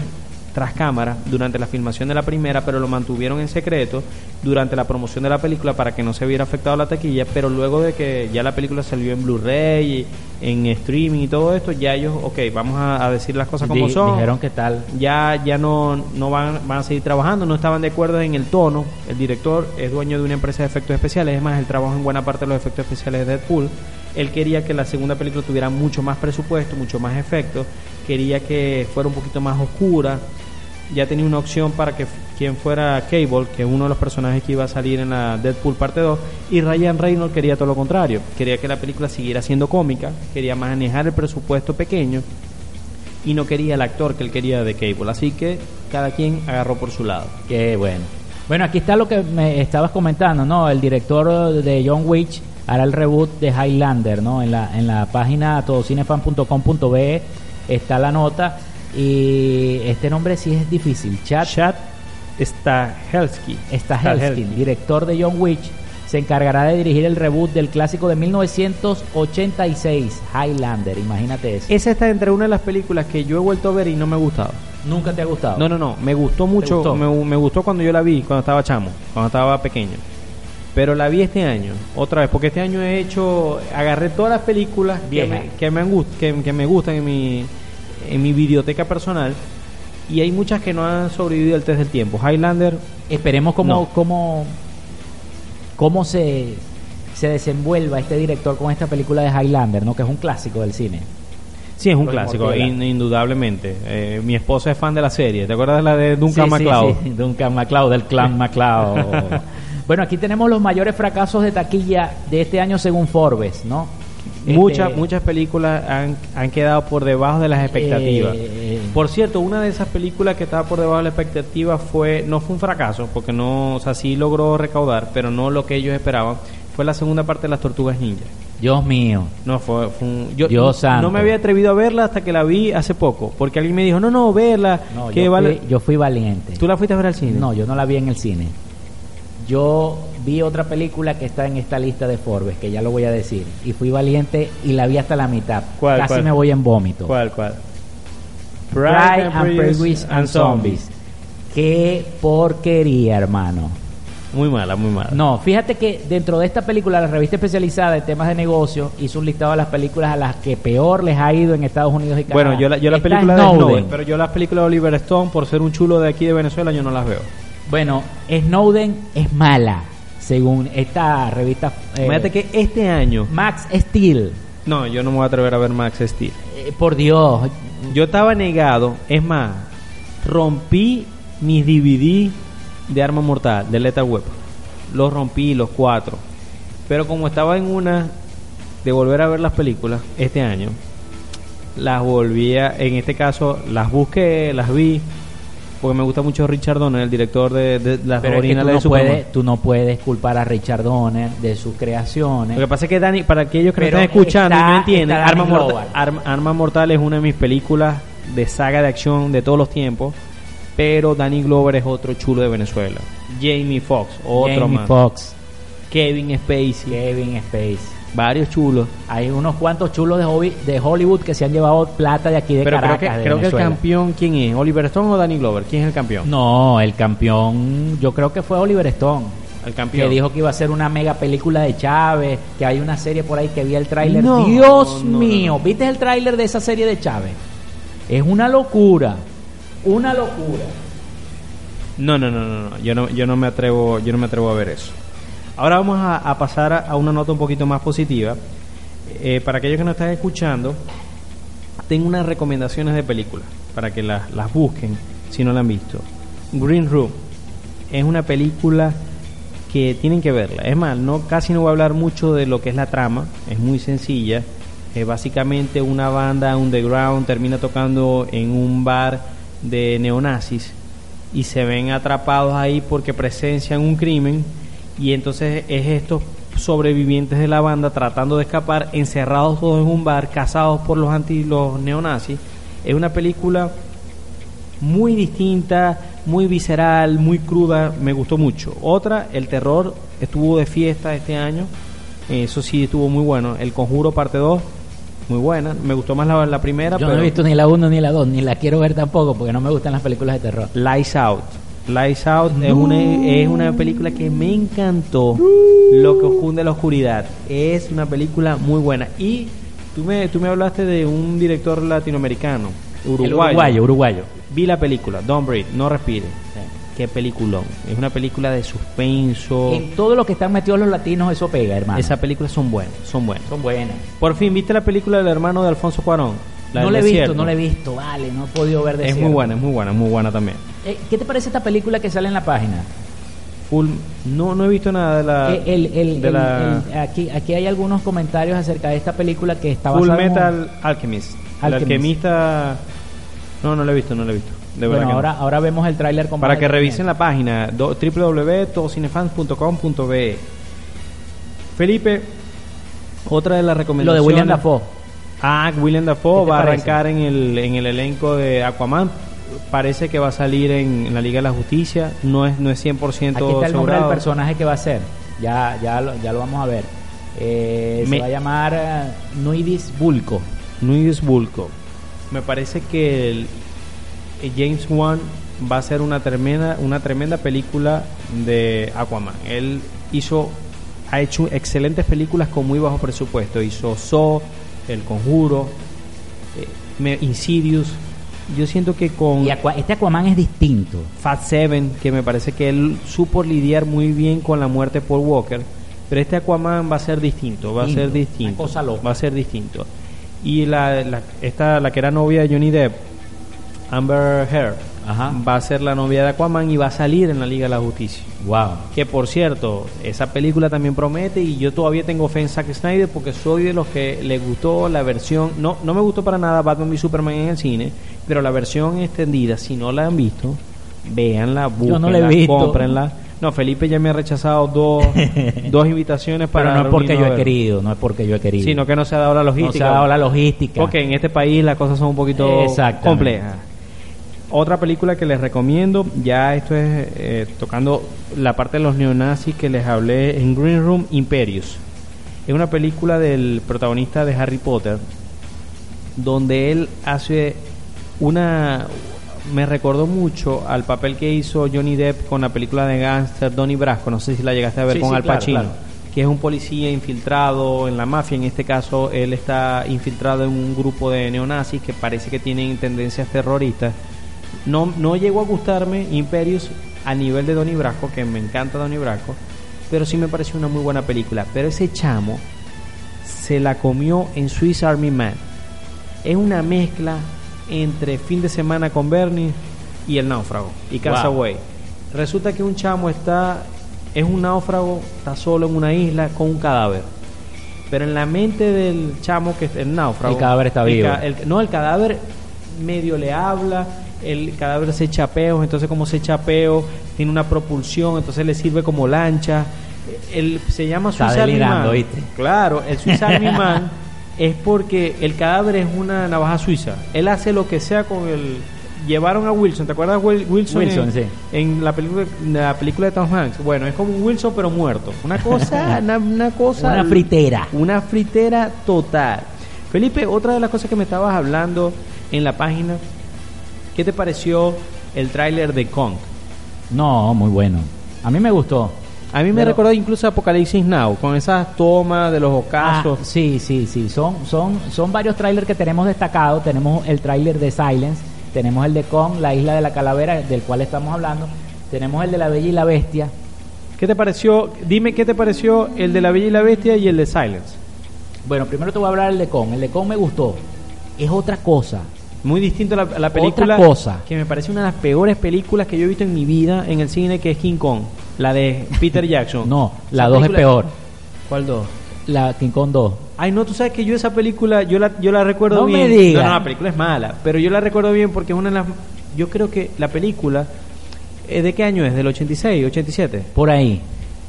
tras cámara durante la filmación de la primera, pero lo mantuvieron en secreto durante la promoción de la película para que no se viera afectado la taquilla, pero luego de que ya la película salió en Blu-ray, en streaming y todo esto, ya ellos, ok, vamos a, a decir las cosas como Di- son Dijeron que tal. ya ya no, no van, van a seguir trabajando, no estaban de acuerdo en el tono. El director es dueño de una empresa de efectos especiales, es más, él trabaja en buena parte de los efectos especiales de Deadpool. Él quería que la segunda película tuviera mucho más presupuesto, mucho más efectos, quería que fuera un poquito más oscura. Ya tenía una opción para que quien fuera Cable, que es uno de los personajes que iba a salir en la Deadpool parte 2, y Ryan Reynolds quería todo lo contrario, quería que la película siguiera siendo cómica, quería manejar el presupuesto pequeño y no quería el actor que él quería de Cable. Así que cada quien agarró por su lado. Qué bueno. Bueno, aquí está lo que me estabas comentando, ¿no? El director de John Wick hará el reboot de Highlander, ¿no? En la, en la página todocinefan.com.be está la nota y este nombre sí es difícil. Chad Chad Stahelski. Stahelski, director de John Wick, se encargará de dirigir el reboot del clásico de 1986, Highlander. Imagínate eso. Esa está entre una de las películas que yo he vuelto a ver y no me ha gustado. Nunca te ha gustado. No, no, no. Me gustó mucho. gustó? Me, me gustó cuando yo la vi, cuando estaba chamo, cuando estaba pequeño. Pero la vi este año, otra vez, porque este año he hecho, agarré todas las películas que me, que, me que, que me gustan en mi, en mi videoteca personal y hay muchas que no han sobrevivido al test del tiempo. Highlander, Esperemos cómo, No. cómo, cómo se, se desenvuelva este director con esta película de Highlander, ¿no? Que es un clásico del cine. sí es un Roy clásico, in- indudablemente. Eh, mi esposa es fan de la serie. ¿Te acuerdas de la de Duncan Sí, sí, MacLeod? sí, Duncan MacLeod, del clan MacLeod. Bueno, aquí tenemos los mayores fracasos de taquilla de este año según Forbes, ¿no? Muchas, Este, muchas películas han, han quedado por debajo de las expectativas. eh, Por cierto, una de esas películas que estaba por debajo de la expectativa fue, no fue un fracaso, porque no, o sea, sí logró recaudar, pero no lo que ellos esperaban, fue la segunda parte de las Tortugas Ninja. Dios mío. No, fue, fue un- yo Dios santo. no me había atrevido a verla hasta que la vi hace poco, porque alguien me dijo, no, no, verla, No, que yo, vale... fui, yo fui valiente. ¿Tú la fuiste a ver al cine? No, yo no la vi en el cine. Yo vi otra película que está en esta lista de Forbes, que ya lo voy a decir. Y fui valiente y la vi hasta la mitad. ¿Cuál, Casi cuál? me voy en vómito. ¿Cuál, cuál? Pride and Prejudice and Zombies. Qué porquería, hermano. Muy mala, muy mala. No, fíjate que dentro de esta película, la revista especializada de temas de negocio hizo un listado de las películas a las que peor les ha ido en Estados Unidos y Canadá. Bueno, yo la, yo la Está película de Snowden. Snowden, pero yo las películas de Oliver Stone, por ser un chulo de aquí de Venezuela, yo no las veo. Bueno, Snowden es mala, según esta revista. eh, Fíjate que este año... Max Steel. No, yo no me voy a atrever a ver Max Steel. Eh, por Dios, Yo estaba negado, es más, rompí mis DVD de Arma Mortal, de Lethal Weapon. Los rompí, los cuatro. Pero como estaba en una de volver a ver las películas este año, las volví a, en este caso, las busqué, las vi, porque me gusta mucho Richard Donner, el director de, de las pero es que tú originales de puedes, tú no puedes culpar a Richard Donner de sus creaciones. Lo que pasa es que Dani, para aquellos que no están escuchando y no entienden, Arma, Morta- Glover. Arma- Arma Mortal es una de mis películas de saga de acción de todos los tiempos, pero Danny Glover es otro chulo de Venezuela. Jamie Foxx, otro Jamie más. Foxx, Kevin Spacey, Kevin Spacey. Varios chulos. Hay unos cuantos chulos de, hobby- de Hollywood que se han llevado plata de aquí de pero creo Caracas, que, de creo que el campeón, ¿quién es? ¿Oliver Stone o Danny Glover? ¿Quién es el campeón? No, el campeón, yo creo que fue Oliver Stone. El campeón. Que dijo que iba a ser una mega película de Chávez, que hay una serie por ahí que vi el tráiler. No, Dios no, mío, no. ¿viste el tráiler de esa serie de Chávez? Es una locura, una locura. No, no, no, no, no. Yo no, yo no me atrevo, yo no me atrevo a ver eso. Ahora vamos a, pasar a, una nota un poquito más positiva. Eh, para aquellos que nos están escuchando, tengo unas recomendaciones de películas para que las, busquen si no la han visto. Green Room es una película que tienen que verla. Es más, no casi no voy a hablar mucho de lo que es la trama. Es muy sencilla. Es básicamente una banda underground termina tocando en un bar de neonazis y se ven atrapados ahí porque presencian un crimen y entonces es estos sobrevivientes de la banda tratando de escapar encerrados todos en un bar cazados por los anti los neonazis. Es una película muy distinta muy visceral muy cruda me gustó mucho. Otra el terror estuvo de fiesta este año. Eso sí estuvo muy bueno. El conjuro parte 2 muy buena. Me gustó más la, la primera Yo pero no he visto ni la 1 ni la 2, ni la quiero ver tampoco porque no me gustan las películas de terror. Lights Out. Lights Out es, una, es una película que me encantó. Lo que oscunde la oscuridad. Es una película muy buena. Y tú me, tú me hablaste de un director latinoamericano, uruguayo. El uruguayo, uruguayo. Vi la película, Don't Breathe, No Respire. Qué peliculón. Es una película de suspenso. En todo lo que están metidos los latinos eso pega, hermano. Esas películas son buenas, son buenas. Son buenas. Por fin, ¿viste la película del hermano de Alfonso Cuarón? La no la he visto, no la he visto, vale, no he podido ver de Es muy buena, es muy buena, muy buena también. ¿Qué te parece esta película que sale en la página? Full, no, no he visto nada de la. Eh, el- el- de el- la aquí, aquí hay algunos comentarios acerca de esta película que está Full basada en un- Metal Alchemist. El Alchemist. alquimista. No, no lo he visto, no lo he visto. De verdad Bueno, que no. ahora, ahora vemos el tráiler con Para que revisen la página do- www.todocinefans.com.be. Felipe, otra de las Lo recomendaciones. de William Dafoe. Ah, William Dafoe ¿Qué te va a arrancar en el, en el elenco de Aquaman. Parece que va a salir en, en la Liga de la Justicia. No es, no es 100% Aquí está el nombre del personaje que va a ser. Ya, ya, lo, ya lo vamos a ver. Eh, Me- Se va a llamar eh, Nuidis Bulco. Nuis Bulco. Me parece que el- James Wan va a ser una tremenda, una tremenda película de Aquaman. Él hizo, ha hecho excelentes películas con muy bajo presupuesto. Hizo Saw, El Conjuro, eh, me- Insidious. Yo siento que con Y este Aquaman es distinto. Fat Seven, que me parece que él supo lidiar muy bien con la muerte de Paul Walker, pero este Aquaman va a ser distinto, va a ser distinto, una cosa loca. va a ser distinto. Y la, la- esta, la que era novia de Johnny Depp, Amber Heard, Ajá. va a ser la novia de Aquaman y va a salir en la Liga de la Justicia. Wow. Que por cierto, esa película también promete y yo todavía tengo fe en Zack Snyder porque soy de los que le gustó la versión, no, no me gustó para nada Batman v Superman en el cine, pero la versión extendida, si no la han visto, véanla, no búsquenla, la visto. cómprenla. No, Felipe ya me ha rechazado dos, dos invitaciones para Pero no es porque yo he querido, no es porque yo he querido. Sino que no se ha dado la no logística. se ha dado la logística. Porque en este país las cosas son un poquito complejas. Otra película que les recomiendo, ya esto es eh, tocando la parte de los neonazis que les hablé en Green Room, Imperius. Es una película del protagonista de Harry Potter, donde él hace una... Me recordó mucho al papel que hizo Johnny Depp con la película de gangster Donnie Brasco, no sé si la llegaste a ver Sí, con sí, Al claro, Pacino claro. que es un policía infiltrado en la mafia. En este caso, él está infiltrado en un grupo de neonazis que parece que tienen tendencias terroristas. No, no llegó a gustarme Imperius a nivel de Donnie Brasco, que me encanta Donnie Brasco, pero sí me pareció una muy buena película. Pero ese chamo se la comió en Swiss Army Man. Es una mezcla entre fin de semana con Bernie y el náufrago y Castaway. Resulta que un chamo está, es un náufrago, está solo en una isla con un cadáver. Pero en la mente del chamo que es el náufrago. El cadáver está vivo. el- no, el cadáver medio le habla, el cadáver se echa peos, entonces como se echa peos, tiene una propulsión, entonces le sirve como lancha. El, se llama Está. ¿viste? Claro, el Army Man es porque el cadáver es una navaja suiza. Él hace lo que sea con el... Llevaron a Wilson, ¿te acuerdas Wil- Wilson? Wilson, en, sí. en la película, la película de Tom Hanks. Bueno, es como un Wilson pero muerto. Una cosa, una, una cosa... Una fritera. Una fritera total. Felipe, otra de las cosas que me estabas hablando en la página, ¿qué te pareció el tráiler de Kong? No, muy bueno. A mí me gustó. A mí me Pero- recordó incluso Apocalipsis Now, con esas tomas de los ocasos. Ah, sí, sí, sí. Son, son, son varios trailers que tenemos destacados. Tenemos el trailer de Silence, tenemos el de Kong, la isla de la calavera, del cual estamos hablando. Tenemos el de la Bella y la Bestia. ¿Qué te pareció? Dime qué te pareció el de La Bella y la Bestia y el de Silence. Bueno, primero te voy a hablar del de Kong. El de Kong me gustó. Es otra cosa. Muy distinto a la, a la película Otra cosa. que me parece una de las peores películas que yo he visto en mi vida en el cine, que es King Kong, la de Peter Jackson. No, la Esa 2 es película- peor. ¿Cuál dos? La King Kong 2. Ay, no, tú sabes que yo esa película, yo la, yo la recuerdo No bien. me digas. No, no, la película es mala, pero yo la recuerdo bien porque es una de las... Yo creo que la película... eh, ¿De qué año es? ¿Del 86, 87? Por ahí.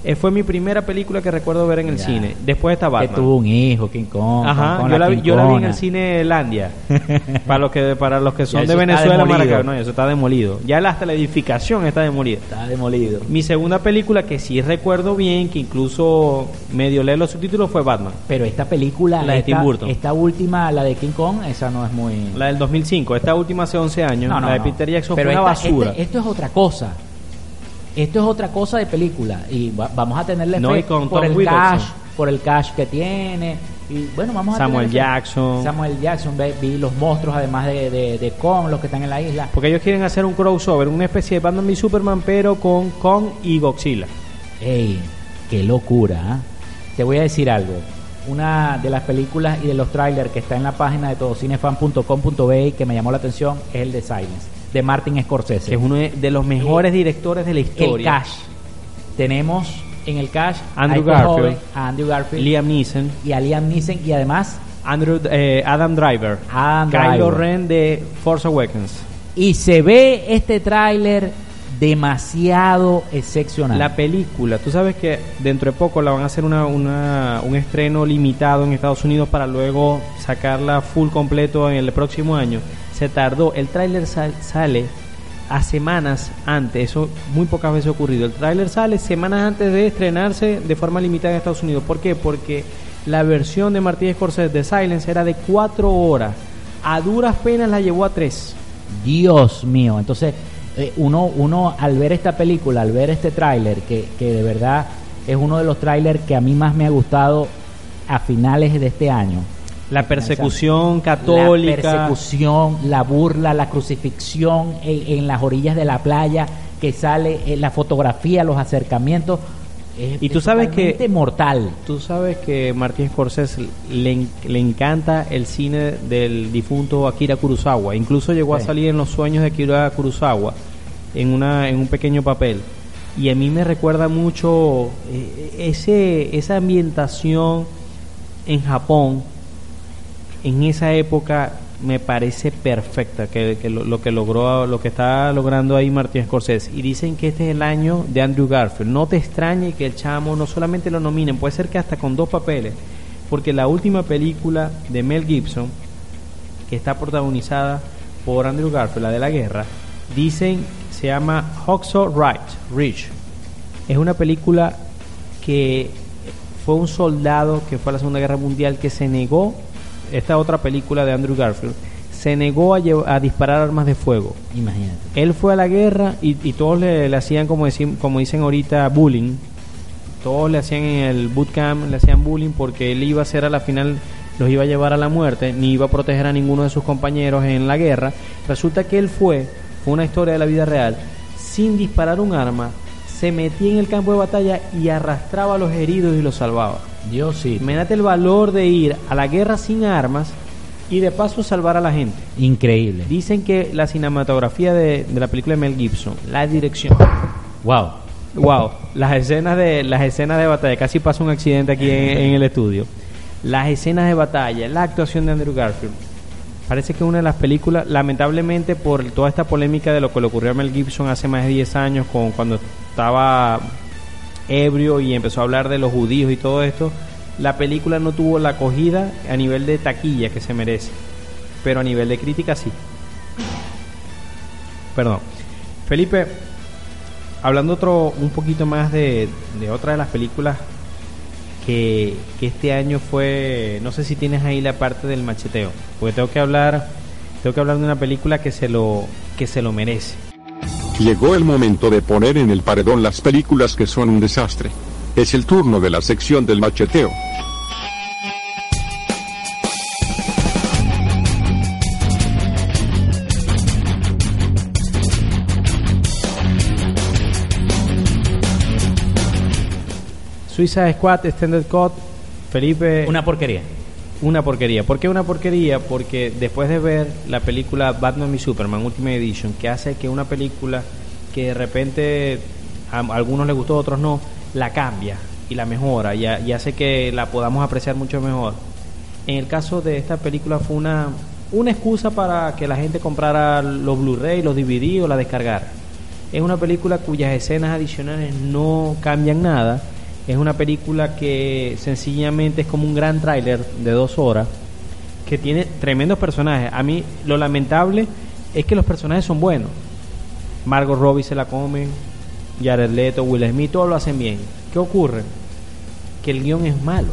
Eh, fue mi primera película que recuerdo ver en el Ya. cine. Después está Que Batman. tuvo un hijo, King Kong. Ajá, yo, la vi, yo la vi en el cine Landia. para los que para los que son de Venezuela. Maracaibo, no, eso está demolido. Ya hasta la edificación está demolida. Está demolido. Mi segunda película que sí recuerdo bien, que incluso medio leer los subtítulos fue Batman, Pero esta película, La de esta, Tim Burton. esta última, la de King Kong, esa no es muy... la del 2005. Esta última hace 11 años, No, no, la de. Peter Jackson Pero fue una esta- basura. este- esto es otra cosa. Esto es otra cosa de película y va- vamos a tenerle No, fe y con por Tom el Wilson. cash, por el cash que tiene y bueno vamos a Samuel fe. Jackson. Samuel Jackson, ve- vi los monstruos además de, de, de Kong, los que están en la isla. Porque ellos quieren hacer un crossover, una especie de Batman v Superman, pero con Kong y Godzilla. ¡Ey! ¡Qué locura! ¿ah? Te voy a decir algo. Una de las películas y de los trailers que está en la página de todocineFan.com.be y que me llamó la atención es el de Silence, de Martin Scorsese. Que es uno de los mejores directores de la el historia. cash. Tenemos en el cash Andrew a Garfield. joven, a Andrew Garfield Liam Neeson, y a Liam Neeson y además Andrew, eh, Adam Driver, Adam Kylo Driver. Ren de Force Awakens. y se ve este tráiler demasiado excepcional. La película, tú sabes que dentro de poco la van a hacer una, una- un estreno limitado en Estados Unidos para luego sacarla full completo en el próximo año. Se tardó, el tráiler sal- sale a semanas antes, eso muy pocas veces ha ocurrido. El tráiler sale semanas antes de estrenarse de forma limitada en Estados Unidos. ¿Por qué? Porque la versión de Martínez Scorsese de Silence era de cuatro horas. A duras penas la llevó a tres. Dios mío. Entonces, eh, uno, uno al ver esta película, al ver este tráiler, que, que de verdad es uno de los trailers que a mí más me ha gustado a finales de este año. La persecución católica. La persecución, la burla, la crucifixión en, en las orillas de la playa, que sale en la fotografía, los acercamientos. Es, Y tú es sabes que- mortal. Tú sabes que Martín Scorsese le, le encanta el cine del difunto Akira Kurosawa. Incluso llegó a salir en los sueños de Akira Kurosawa en, una, en un pequeño papel. Y a mí me recuerda mucho eh, ese, esa ambientación en Japón en esa época me parece perfecta que, lo, que logró lo que está logrando ahí Martín Scorsese. Y dicen que este es el año de Andrew Garfield. No te extrañe que el chamo no solamente lo nominen puede ser que hasta con dos papeles porque la última película de Mel Gibson que está protagonizada por Andrew Garfield la de la guerra dicen se llama Hacksaw Right Ridge es una película que fue un soldado que fue a la Segunda Guerra Mundial que se negó, esta otra película de Andrew Garfield, se negó a, llev- a disparar armas de fuego. Imagínate. Él fue a la guerra y, y todos le, le hacían, como, decim- como dicen ahorita, bullying. Todos le hacían en el bootcamp, le hacían bullying porque él iba a ser a la final, los iba a llevar a la muerte, ni iba a proteger a ninguno de sus compañeros en la guerra. Resulta que él fue, fue una historia de la vida real, sin disparar un arma, se metía en el campo de batalla y arrastraba a los heridos y los salvaba. Dios sí. Imagínate el valor de ir a la guerra sin armas y de paso salvar a la gente. Increíble. Dicen que la cinematografía de, de la película de Mel Gibson, la dirección, Wow. wow, las escenas de las escenas de batalla, casi pasa un accidente aquí en, en el estudio. Las escenas de batalla, la actuación de Andrew Garfield. Parece que una de las películas, lamentablemente por toda esta polémica de lo que le ocurrió a Mel Gibson hace más de 10 años con cuando estaba ebrio y empezó a hablar de los judíos y todo esto, la película no tuvo la acogida a nivel de taquilla que se merece, pero a nivel de crítica sí. Perdón. Felipe, hablando otro un poquito más de, de otra de las películas que, que este año fue, no sé si tienes ahí la parte del macheteo, porque tengo que hablar, tengo que hablar de una película que se lo que se lo merece. Llegó el momento de poner en el paredón las películas que son un desastre. Es el turno de la sección del macheteo. Suiza Squad Extended Cut, Felipe, Una porquería. Una porquería. ¿Por qué una porquería? Porque después de ver la película Batman y Superman Ultimate Edition, que hace que una película que de repente a algunos les gustó, a otros no, la cambia y la mejora y, y hace que la podamos apreciar mucho mejor. En el caso de esta película fue una, una excusa para que la gente comprara los Blu-ray, los DVD o la descargara. Es una película cuyas escenas adicionales no cambian nada. Es una película que sencillamente es como un gran tráiler de dos horas que tiene tremendos personajes. A mí lo lamentable es que los personajes son buenos. Margot Robbie se la come, Jared Leto, Will Smith, todos lo hacen bien. ¿Qué ocurre? Que el guion es malo.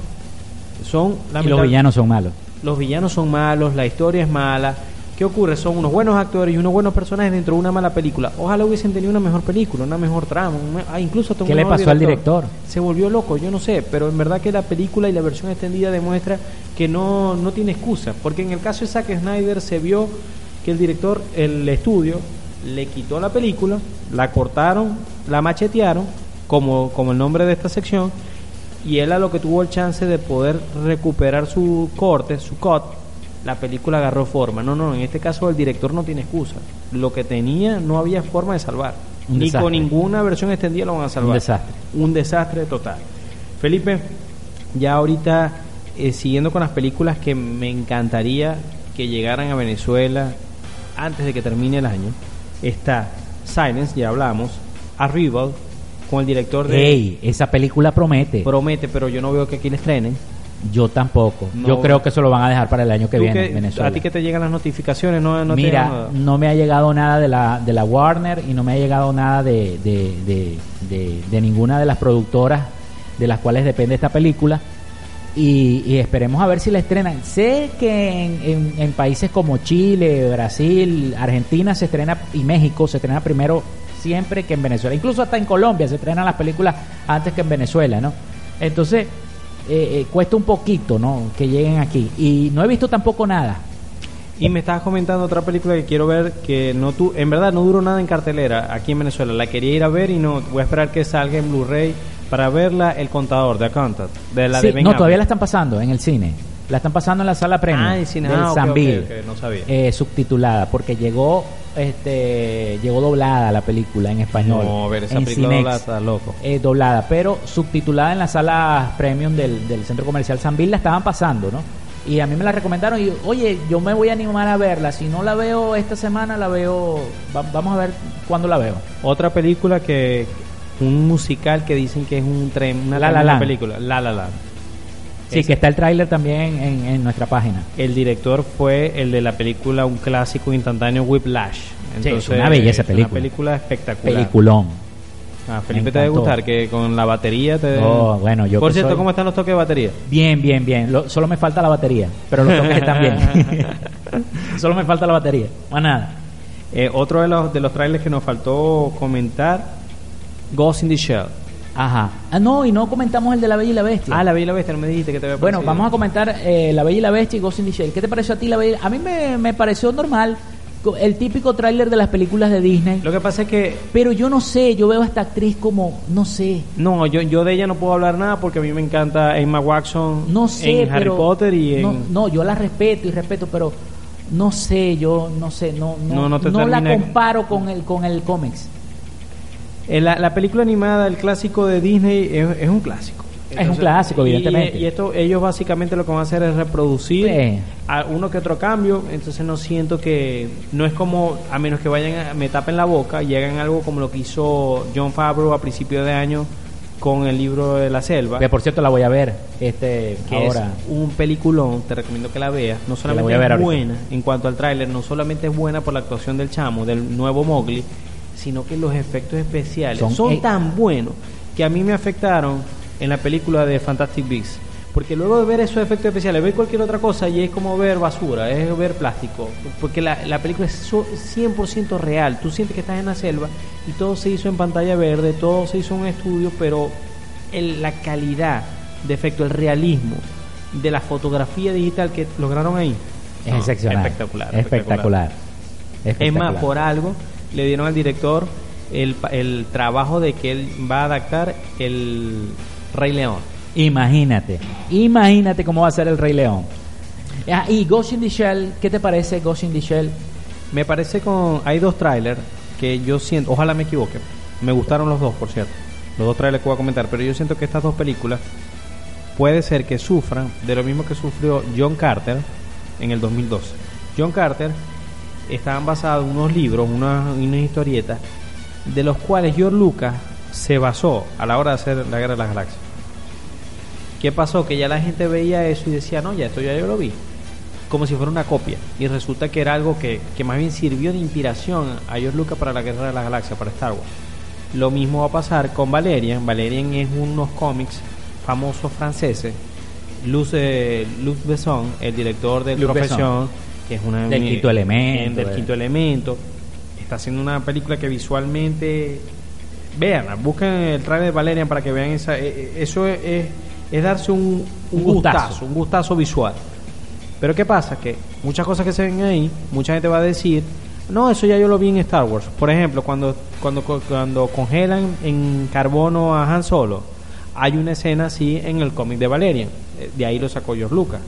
Son Y los villanos son malos. los villanos son malos, la historia es mala. ¿Qué ocurre? Son unos buenos actores y unos buenos personajes dentro de una mala película. Ojalá hubiesen tenido una mejor película, una mejor trama, un me- ah, incluso hasta un ¿Qué le pasó al director? Se volvió loco, yo no sé, pero en verdad que la película y la versión extendida demuestra que no, no tiene excusa. Porque en el caso de Zack Snyder se vio que el director, el estudio, le quitó la película, la cortaron, la machetearon, como, como el nombre de esta sección, y él a lo que tuvo el chance de poder recuperar su corte, su cut, la película agarró forma. No, no, en este caso el director no tiene excusa. Lo que tenía no había forma de salvar. Un Ni desastre. con ninguna versión extendida lo van a salvar. Un desastre. Un desastre total. Felipe, ya ahorita eh, siguiendo con las películas que me encantaría que llegaran a Venezuela antes de que termine el año, está Silence, ya hablamos, Arrival, con el director de... Ey, esa película promete. Promete, pero yo no veo que aquí la estrenen. Yo tampoco. No. Yo creo que eso lo van a dejar para el año que viene que- Venezuela. A ti que te llegan las notificaciones, no, no Mira, nada. no me ha llegado nada de la, de la Warner y no me ha llegado nada de, de, de, de- de ninguna de las productoras de las cuales depende esta película. Y, y esperemos a ver si la estrenan. Sé que en, en- en países como Chile, Brasil, Argentina se estrena y México se estrena primero siempre que en Venezuela. Incluso hasta en Colombia se estrenan las películas antes que en Venezuela, ¿no? Entonces eh, eh, cuesta un poquito, ¿no? Que lleguen aquí. Y no he visto tampoco nada. Y me estabas comentando otra película que quiero ver que no tu, en verdad no duró nada en cartelera aquí en Venezuela. La quería ir a ver y no voy a esperar que salga en Blu-ray para verla El Contador de Accountant. De la Sí, de Ben no, todavía la están pasando en el cine. La están pasando en la sala premium Ah, del Ah, ok, San ok, Bill, ok, no sabía. eh, subtitulada, porque llegó este llegó doblada la película en español. No, a ver, esa en película Cinex, doblada está loco. eh, doblada, pero subtitulada en las salas premium del, del centro comercial San Bill la estaban pasando, ¿no? Y a mí me la recomendaron y, oye, yo me voy a animar a verla. Si no la veo esta semana, la veo. va- vamos a ver cuándo la veo. Otra película que un musical que dicen que es un tren, una La La película, La La Land. Sí, que está el tráiler también en, en nuestra página. El director fue el de la película un clásico instantáneo Whiplash. es una belleza es película. Una película espectacular. Peliculón. Ah, Felipe te debe gustar que con la batería te Oh, bueno, yo Por cierto, soy- ¿cómo están los toques de batería? Bien, bien, bien. Lo- solo me falta la batería, pero los toques están bien. solo me falta la batería. Más nada. Eh, otro de los de los trailers que nos faltó comentar Ghost in the Shell. Ajá. Ah, no, y no comentamos el de La Bella y la Bestia. Ah, la vi y la bestia, no me dijiste que te había bueno, vamos a comentar eh, La Bella y la Bestia y Ghost in the Shell. ¿Qué te pareció a ti La Bella? A mí me, me pareció normal. El típico tráiler de las películas de Disney. Lo que pasa es que Pero yo no sé, yo veo a esta actriz como, no sé. no, yo, yo de ella no puedo hablar nada porque a mí me encanta Emma Watson No sé, en Harry pero- Potter y en no, no, yo la respeto y respeto, pero no sé, yo no sé, no, no, No, no la comparo con el con el cómics. Eh, la, la película animada, el clásico de Disney, es, es un clásico. Es un clásico, evidentemente. Y, esto, ellos básicamente lo que van a hacer es reproducir Sí. a uno que otro cambio. Entonces no siento que. No es como, a menos que vayan, a, me tapen la boca y hagan algo como lo que hizo John Favreau a principio de año con el libro de la selva. Que por cierto la voy a ver este que ahora. es un peliculón, te recomiendo que la veas. No solamente voy a ver es ahorita. buena en cuanto al tráiler, no solamente es buena por la actuación del chamo, del nuevo Mowgli, sino que los efectos especiales Son son, tan buenos que a mí me afectaron en la película de Fantastic Beasts. Porque luego de ver esos efectos especiales, ver cualquier otra cosa y es como ver basura, es ver plástico. Porque la, la película es so- 100% real. Tú sientes que estás en la selva y todo se hizo en pantalla verde, todo se hizo en un estudio, pero el- la calidad de efecto, el realismo de la fotografía digital que lograron ahí Es no, excepcional. Espectacular. Espectacular. Es Espectacular. más, por algo le dieron al director el, el trabajo de que él va a adaptar el Rey León. Imagínate, imagínate cómo va a ser el Rey León. Ah, y Ghost in the Shell, ¿qué te parece Ghost in the Shell? Me parece con. Hay dos trailers que yo siento. Ojalá me equivoque. Me gustaron los dos, por cierto. Los dos trailers que voy a comentar. Pero yo siento que estas dos películas puede ser que sufran de lo mismo que sufrió John Carter en el 2012. John Carter estaban basados en unos libros, unas, unas historietas, de los cuales George Lucas se basó a la hora de hacer la Guerra de las Galaxias. ¿Qué pasó? Que ya la gente veía eso y decía, no, ya esto ya yo lo vi. Como si fuera una copia. Y resulta que era algo que, que más bien sirvió de inspiración a George Lucas para la Guerra de las Galaxias, para Star Wars. Lo mismo va a pasar con Valerian. Valerian es unos cómics famosos franceses. Luz, eh, Luc Besson, el director de Profesión, que es una Del Quinto Elemento, del eh. quinto elemento, está haciendo una película que visualmente vean, busquen el trailer de Valerian para que vean esa, eh, eh, eso es, es, es darse un, un Un gustazo. gustazo, un gustazo visual. Pero ¿qué pasa? Que muchas cosas que se ven ahí, mucha gente va a decir, no, eso ya yo lo vi en Star Wars. Por ejemplo, cuando, cuando, cuando congelan en carbono a Han Solo, hay una escena así en el cómic de Valerian. De ahí lo sacó George Lucas.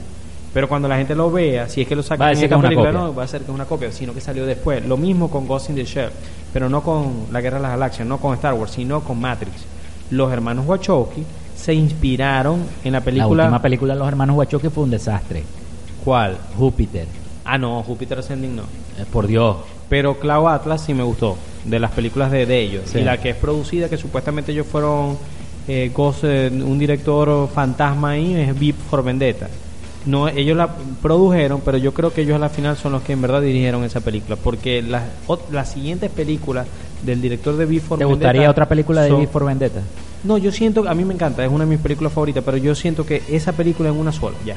Pero cuando la gente lo vea, si es que lo saca Va a en esta película, no, va a ser que es una copia, sino que salió después. Lo mismo con Ghost in the Shell, pero no con La Guerra de las Galaxias, no con Star Wars, sino con Matrix. Los hermanos Wachowski se inspiraron en la La película... última película de los hermanos Wachowski fue un desastre. ¿Cuál? Júpiter. Ah, no, Júpiter Ascending no. Eh, por Dios. Pero Cloud Atlas sí me gustó, de las películas de, de ellos. Sí. Y la que es producida, que supuestamente ellos fueron eh, Ghost, eh, un director fantasma ahí, es Beep for Vendetta. No, ellos la produjeron, pero yo creo que ellos a la final son los que en verdad dirigieron esa película. Porque las, las siguientes películas del director de Beep for ¿Te Vendetta gustaría otra película de son- V for Vendetta? No, yo siento, a mí me encanta, es una de mis películas favoritas, pero yo siento que esa película es una sola, ya.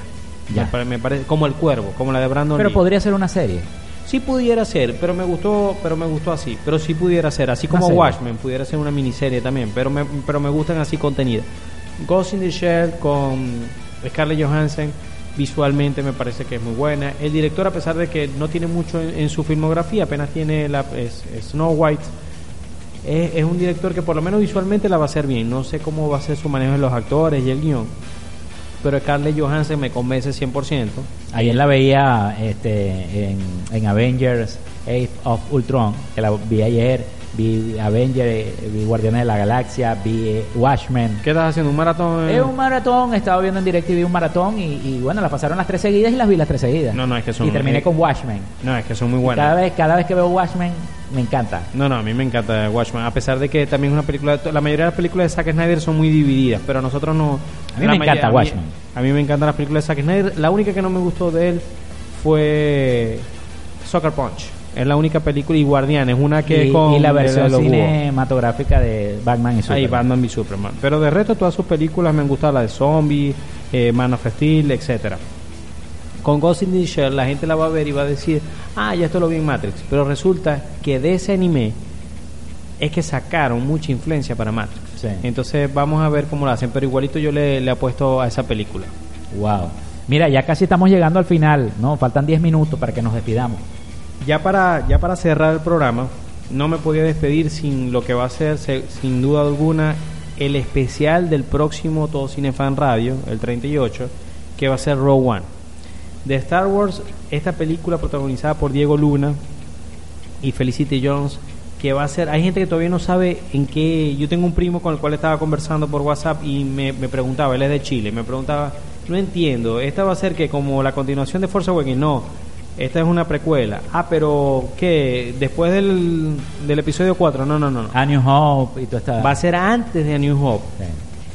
Ya. Me, pare- me parece como El Cuervo, como la de Brandon Pero Lee. podría ser una serie. Sí pudiera ser, pero me gustó, pero me gustó así. Pero sí pudiera ser, así como. Watchmen, pudiera ser una miniserie también, pero me, pero me gustan así contenidas. Ghost in the Shell con Scarlett Johansson, visualmente me parece que es muy buena. El director, a pesar de que no tiene mucho en, su filmografía, apenas tiene la Snow White, es, es un director que por lo menos visualmente la va a hacer bien. No sé cómo va a ser su manejo de los actores y el guion, pero Scarlett Johansson me convence 100%. Ayer la veía este, en, en Avengers Age of Ultron, que la vi ayer. Vi Avengers, eh, vi Guardianes de la Galaxia, vi eh, Watchmen. ¿Qué estás haciendo? ¿Un maratón? Es un maratón, estaba viendo en directo y vi un maratón y, y bueno, la pasaron las tres seguidas y las vi las tres seguidas. No, no, es que son- Y terminé eh, con Watchmen. No, es que son muy Y buenas. Cada vez, cada vez que veo Watchmen, me encanta. No, no, a mí me encanta Watchmen, a pesar de que también es una película, la mayoría de las películas de Zack Snyder son muy divididas, pero a nosotros no. A mí me encanta a mí- Watchmen. A mí me encantan las películas de Zack Snyder. La única que no me gustó de él fue Soccer Punch. Es la única película y Guardianes, una que y, es con y la versión cinematográfica de Batman y Ahí Superman. Batman v Superman. Pero de resto todas sus películas me han gustado, la de Zombie, eh, Man of Steel, etcétera. Con Ghost in the Shell la gente la va a ver y va a decir, ah, ya esto lo vi en Matrix. Pero resulta que de ese anime es que sacaron mucha influencia para Matrix. Sí. Entonces vamos a ver cómo lo hacen. Pero igualito yo le, le apuesto a esa película. Wow. Mira, ya casi estamos llegando al final, ¿no? Faltan 10 minutos para que nos despidamos. Ya para, ya para cerrar el programa, no me podía despedir sin lo que va a ser, se- sin duda alguna, el especial del próximo Todo Cine Fan Radio, el 38, que va a ser Row One. De Star Wars, esta película protagonizada por Diego Luna y Felicity Jones, que va a ser, hay gente que todavía no sabe en qué, yo tengo un primo con el cual estaba conversando por WhatsApp y me, me preguntaba, él es de Chile, me preguntaba, no entiendo, esta va a ser que como la continuación de Force Awakens, no, esta es una precuela, ah, pero ¿qué? Después del, del episodio 4, no, no, no, no. A New Hope y toda esta... va a ser antes de A New Hope, Sí.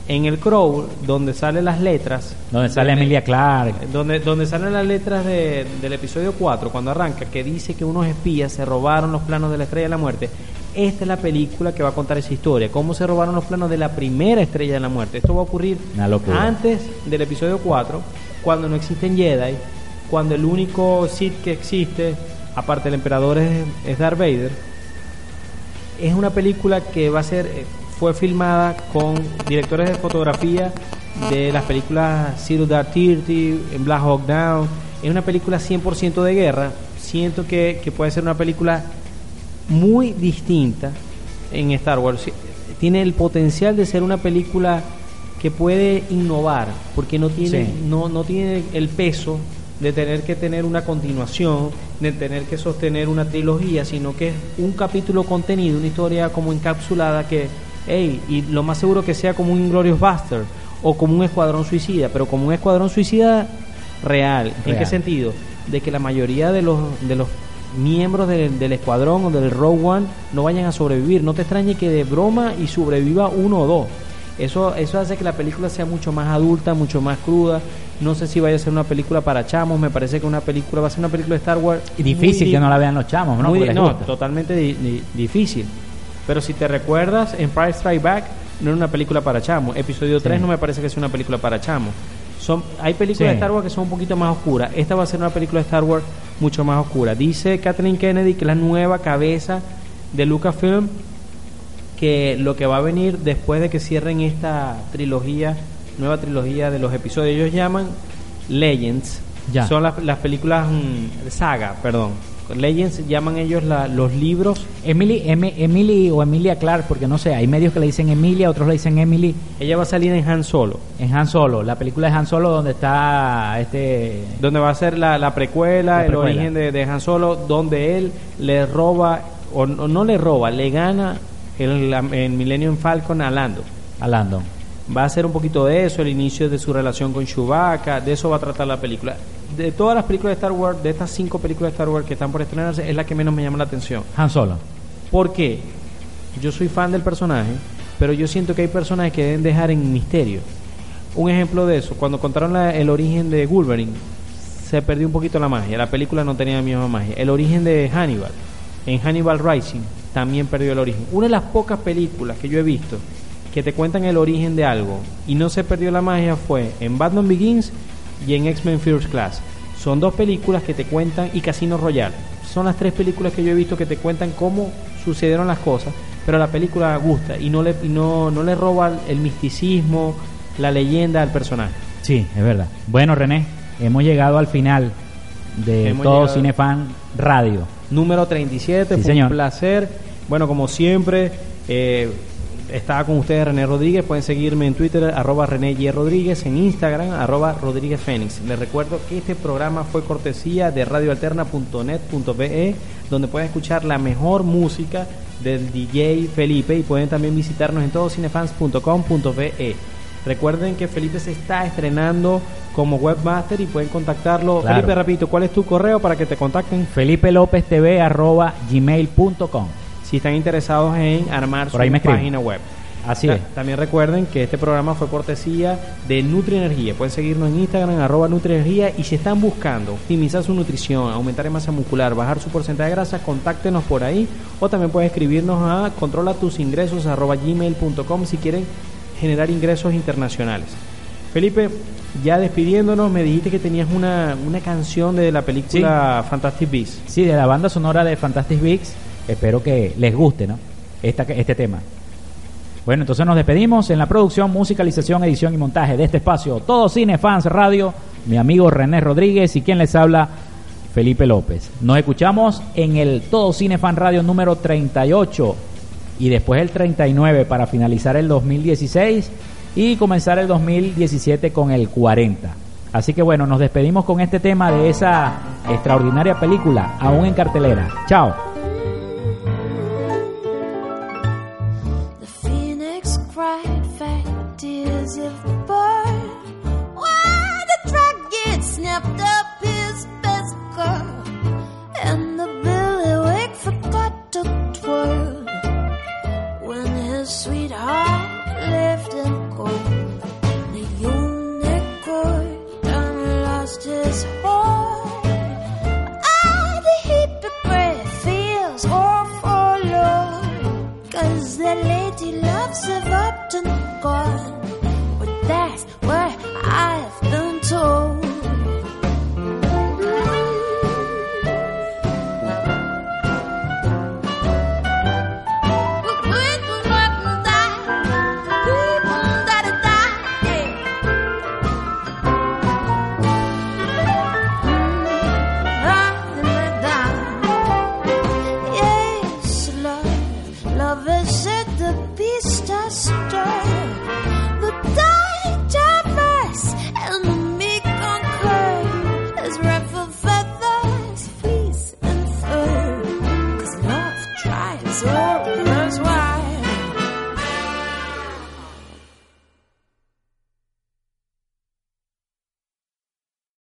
en el Crow, donde salen las letras, Donde sale Emilia Clarke. donde, donde salen las letras de- del episodio 4, cuando arranca, que dice que unos espías se robaron los planos de la Estrella de la Muerte. Esta es la película que va a contar esa historia, cómo se robaron los planos de la primera Estrella de la Muerte. Esto va a ocurrir antes del episodio 4, cuando no existen Jedi, cuando el único Sith que existe, aparte del emperador, es, es Darth Vader. Es una película que va a ser, eh, fue filmada con directores de fotografía de las películas Zero Dark Thirty, Black Hawk Down. Es una película 100% de guerra. Siento que, que puede ser una película muy distinta en Star Wars. Tiene el potencial de ser una película que puede innovar, porque no tiene, Sí. no, no tiene el peso de tener que tener una continuación, de tener que sostener una trilogía, sino que es un capítulo contenido, una historia como encapsulada que, hey, y lo más seguro que sea como un Inglorious Buster o como un Escuadrón Suicida, pero como un Escuadrón Suicida real. ¿En Real. qué sentido? De que la mayoría de los, de los miembros del, del escuadrón o del Rogue One no vayan a sobrevivir. No te extrañe que de broma y sobreviva uno o dos. Eso, eso hace que la película sea mucho más adulta, mucho más cruda. No sé si vaya a ser una película para chamos. Me parece que una película va a ser una película de Star Wars. Y difícil muy que no la vean los chamos, ¿no? muy no, totalmente di- di- difícil. Pero si te recuerdas, Empire Strike Back no era una película para chamos. Episodio 3 no me parece que sea una película para chamos. Son, hay películas Sí. de Star Wars que son un poquito más oscuras. Esta va a ser una película de Star Wars mucho más oscura. Dice Kathleen Kennedy que es la nueva cabeza de Lucasfilm que lo que va a venir después de que cierren esta trilogía, nueva trilogía de los episodios, ellos llaman Legends. Ya. Son las, las películas mm, saga, perdón. Legends llaman ellos la- los libros. Emily, Em- Emily o Emilia Clark, porque no sé, hay medios que le dicen Emilia, otros le dicen Emily. Ella va a salir en Han Solo, En Han Solo, la película de Han Solo donde está este... donde va a ser la, la precuela, La el origen de, de Han Solo, donde él le roba, o no, no le roba, le gana el, el Millennium Falcon a Lando. a Landon. Va a ser un poquito de eso, el inicio de su relación con Chewbacca, de eso va a tratar la película. De todas las películas de Star Wars, de estas cinco películas de Star Wars que están por estrenarse, es la que menos me llama la atención. Han Solo. ¿Por qué? Yo soy fan del personaje, pero yo siento que hay personajes que deben dejar en misterio. Un ejemplo de eso, cuando contaron la- el origen de Wolverine, se perdió un poquito la magia. La película no tenía la misma magia. El origen de Hannibal, en Hannibal Rising, también perdió el origen. Una de las pocas películas que yo he visto que te cuentan el origen de algo y no se perdió la magia fue en Batman Begins y en X-Men First Class. Son dos películas que te cuentan y Casino Royale. Son las tres películas que yo he visto que te cuentan cómo sucedieron las cosas, pero la película gusta y no le, y no, no le roba el misticismo, la leyenda al personaje. Sí, es verdad. Bueno, René, hemos llegado al final de Hemos todo Cinefan Radio. Número 37, Sí, fue señor. un placer. Bueno, como siempre, eh, estaba con ustedes René Rodríguez. Pueden seguirme en Twitter, arroba René Y. Rodríguez, en Instagram, arroba Rodríguez Fénix. Les recuerdo que este programa fue cortesía de radioalterna.net.be, donde pueden escuchar la mejor música del DJ Felipe y pueden también visitarnos en todoscinefans.com.be. Recuerden que Felipe se está estrenando como webmaster y pueden contactarlo. Claro. Felipe, repito, ¿cuál es tu correo para que te contacten? Felipe López TV arroba gmail.com. si están interesados en armar Por su página web. Así Ta- es. También recuerden que este programa fue cortesía de Nutrienergía. Pueden seguirnos en Instagram, arroba Nutrienergía. Y si están buscando optimizar su nutrición, aumentar en masa muscular, bajar su porcentaje de grasa, contáctenos por ahí. O también pueden escribirnos a controla tus ingresos arroba gmail.com si quieren generar ingresos internacionales. Felipe, ya despidiéndonos, me dijiste que tenías una, una canción de la película Fantastic Beasts. Sí, de la banda sonora de Fantastic Beasts. Espero que les guste, ¿no? Este tema. Bueno, entonces nos despedimos en la producción, musicalización, edición y montaje de este espacio. Todo Cine Fans Radio, mi amigo René Rodríguez y quien les habla, Felipe López. Nos escuchamos en el Todo Cine Fan Radio número 38 y después el 39 para finalizar el 2016 y comenzar el 2017 con el 40. Así que bueno, nos despedimos con este tema de esa extraordinaria película, aún en cartelera. Chao.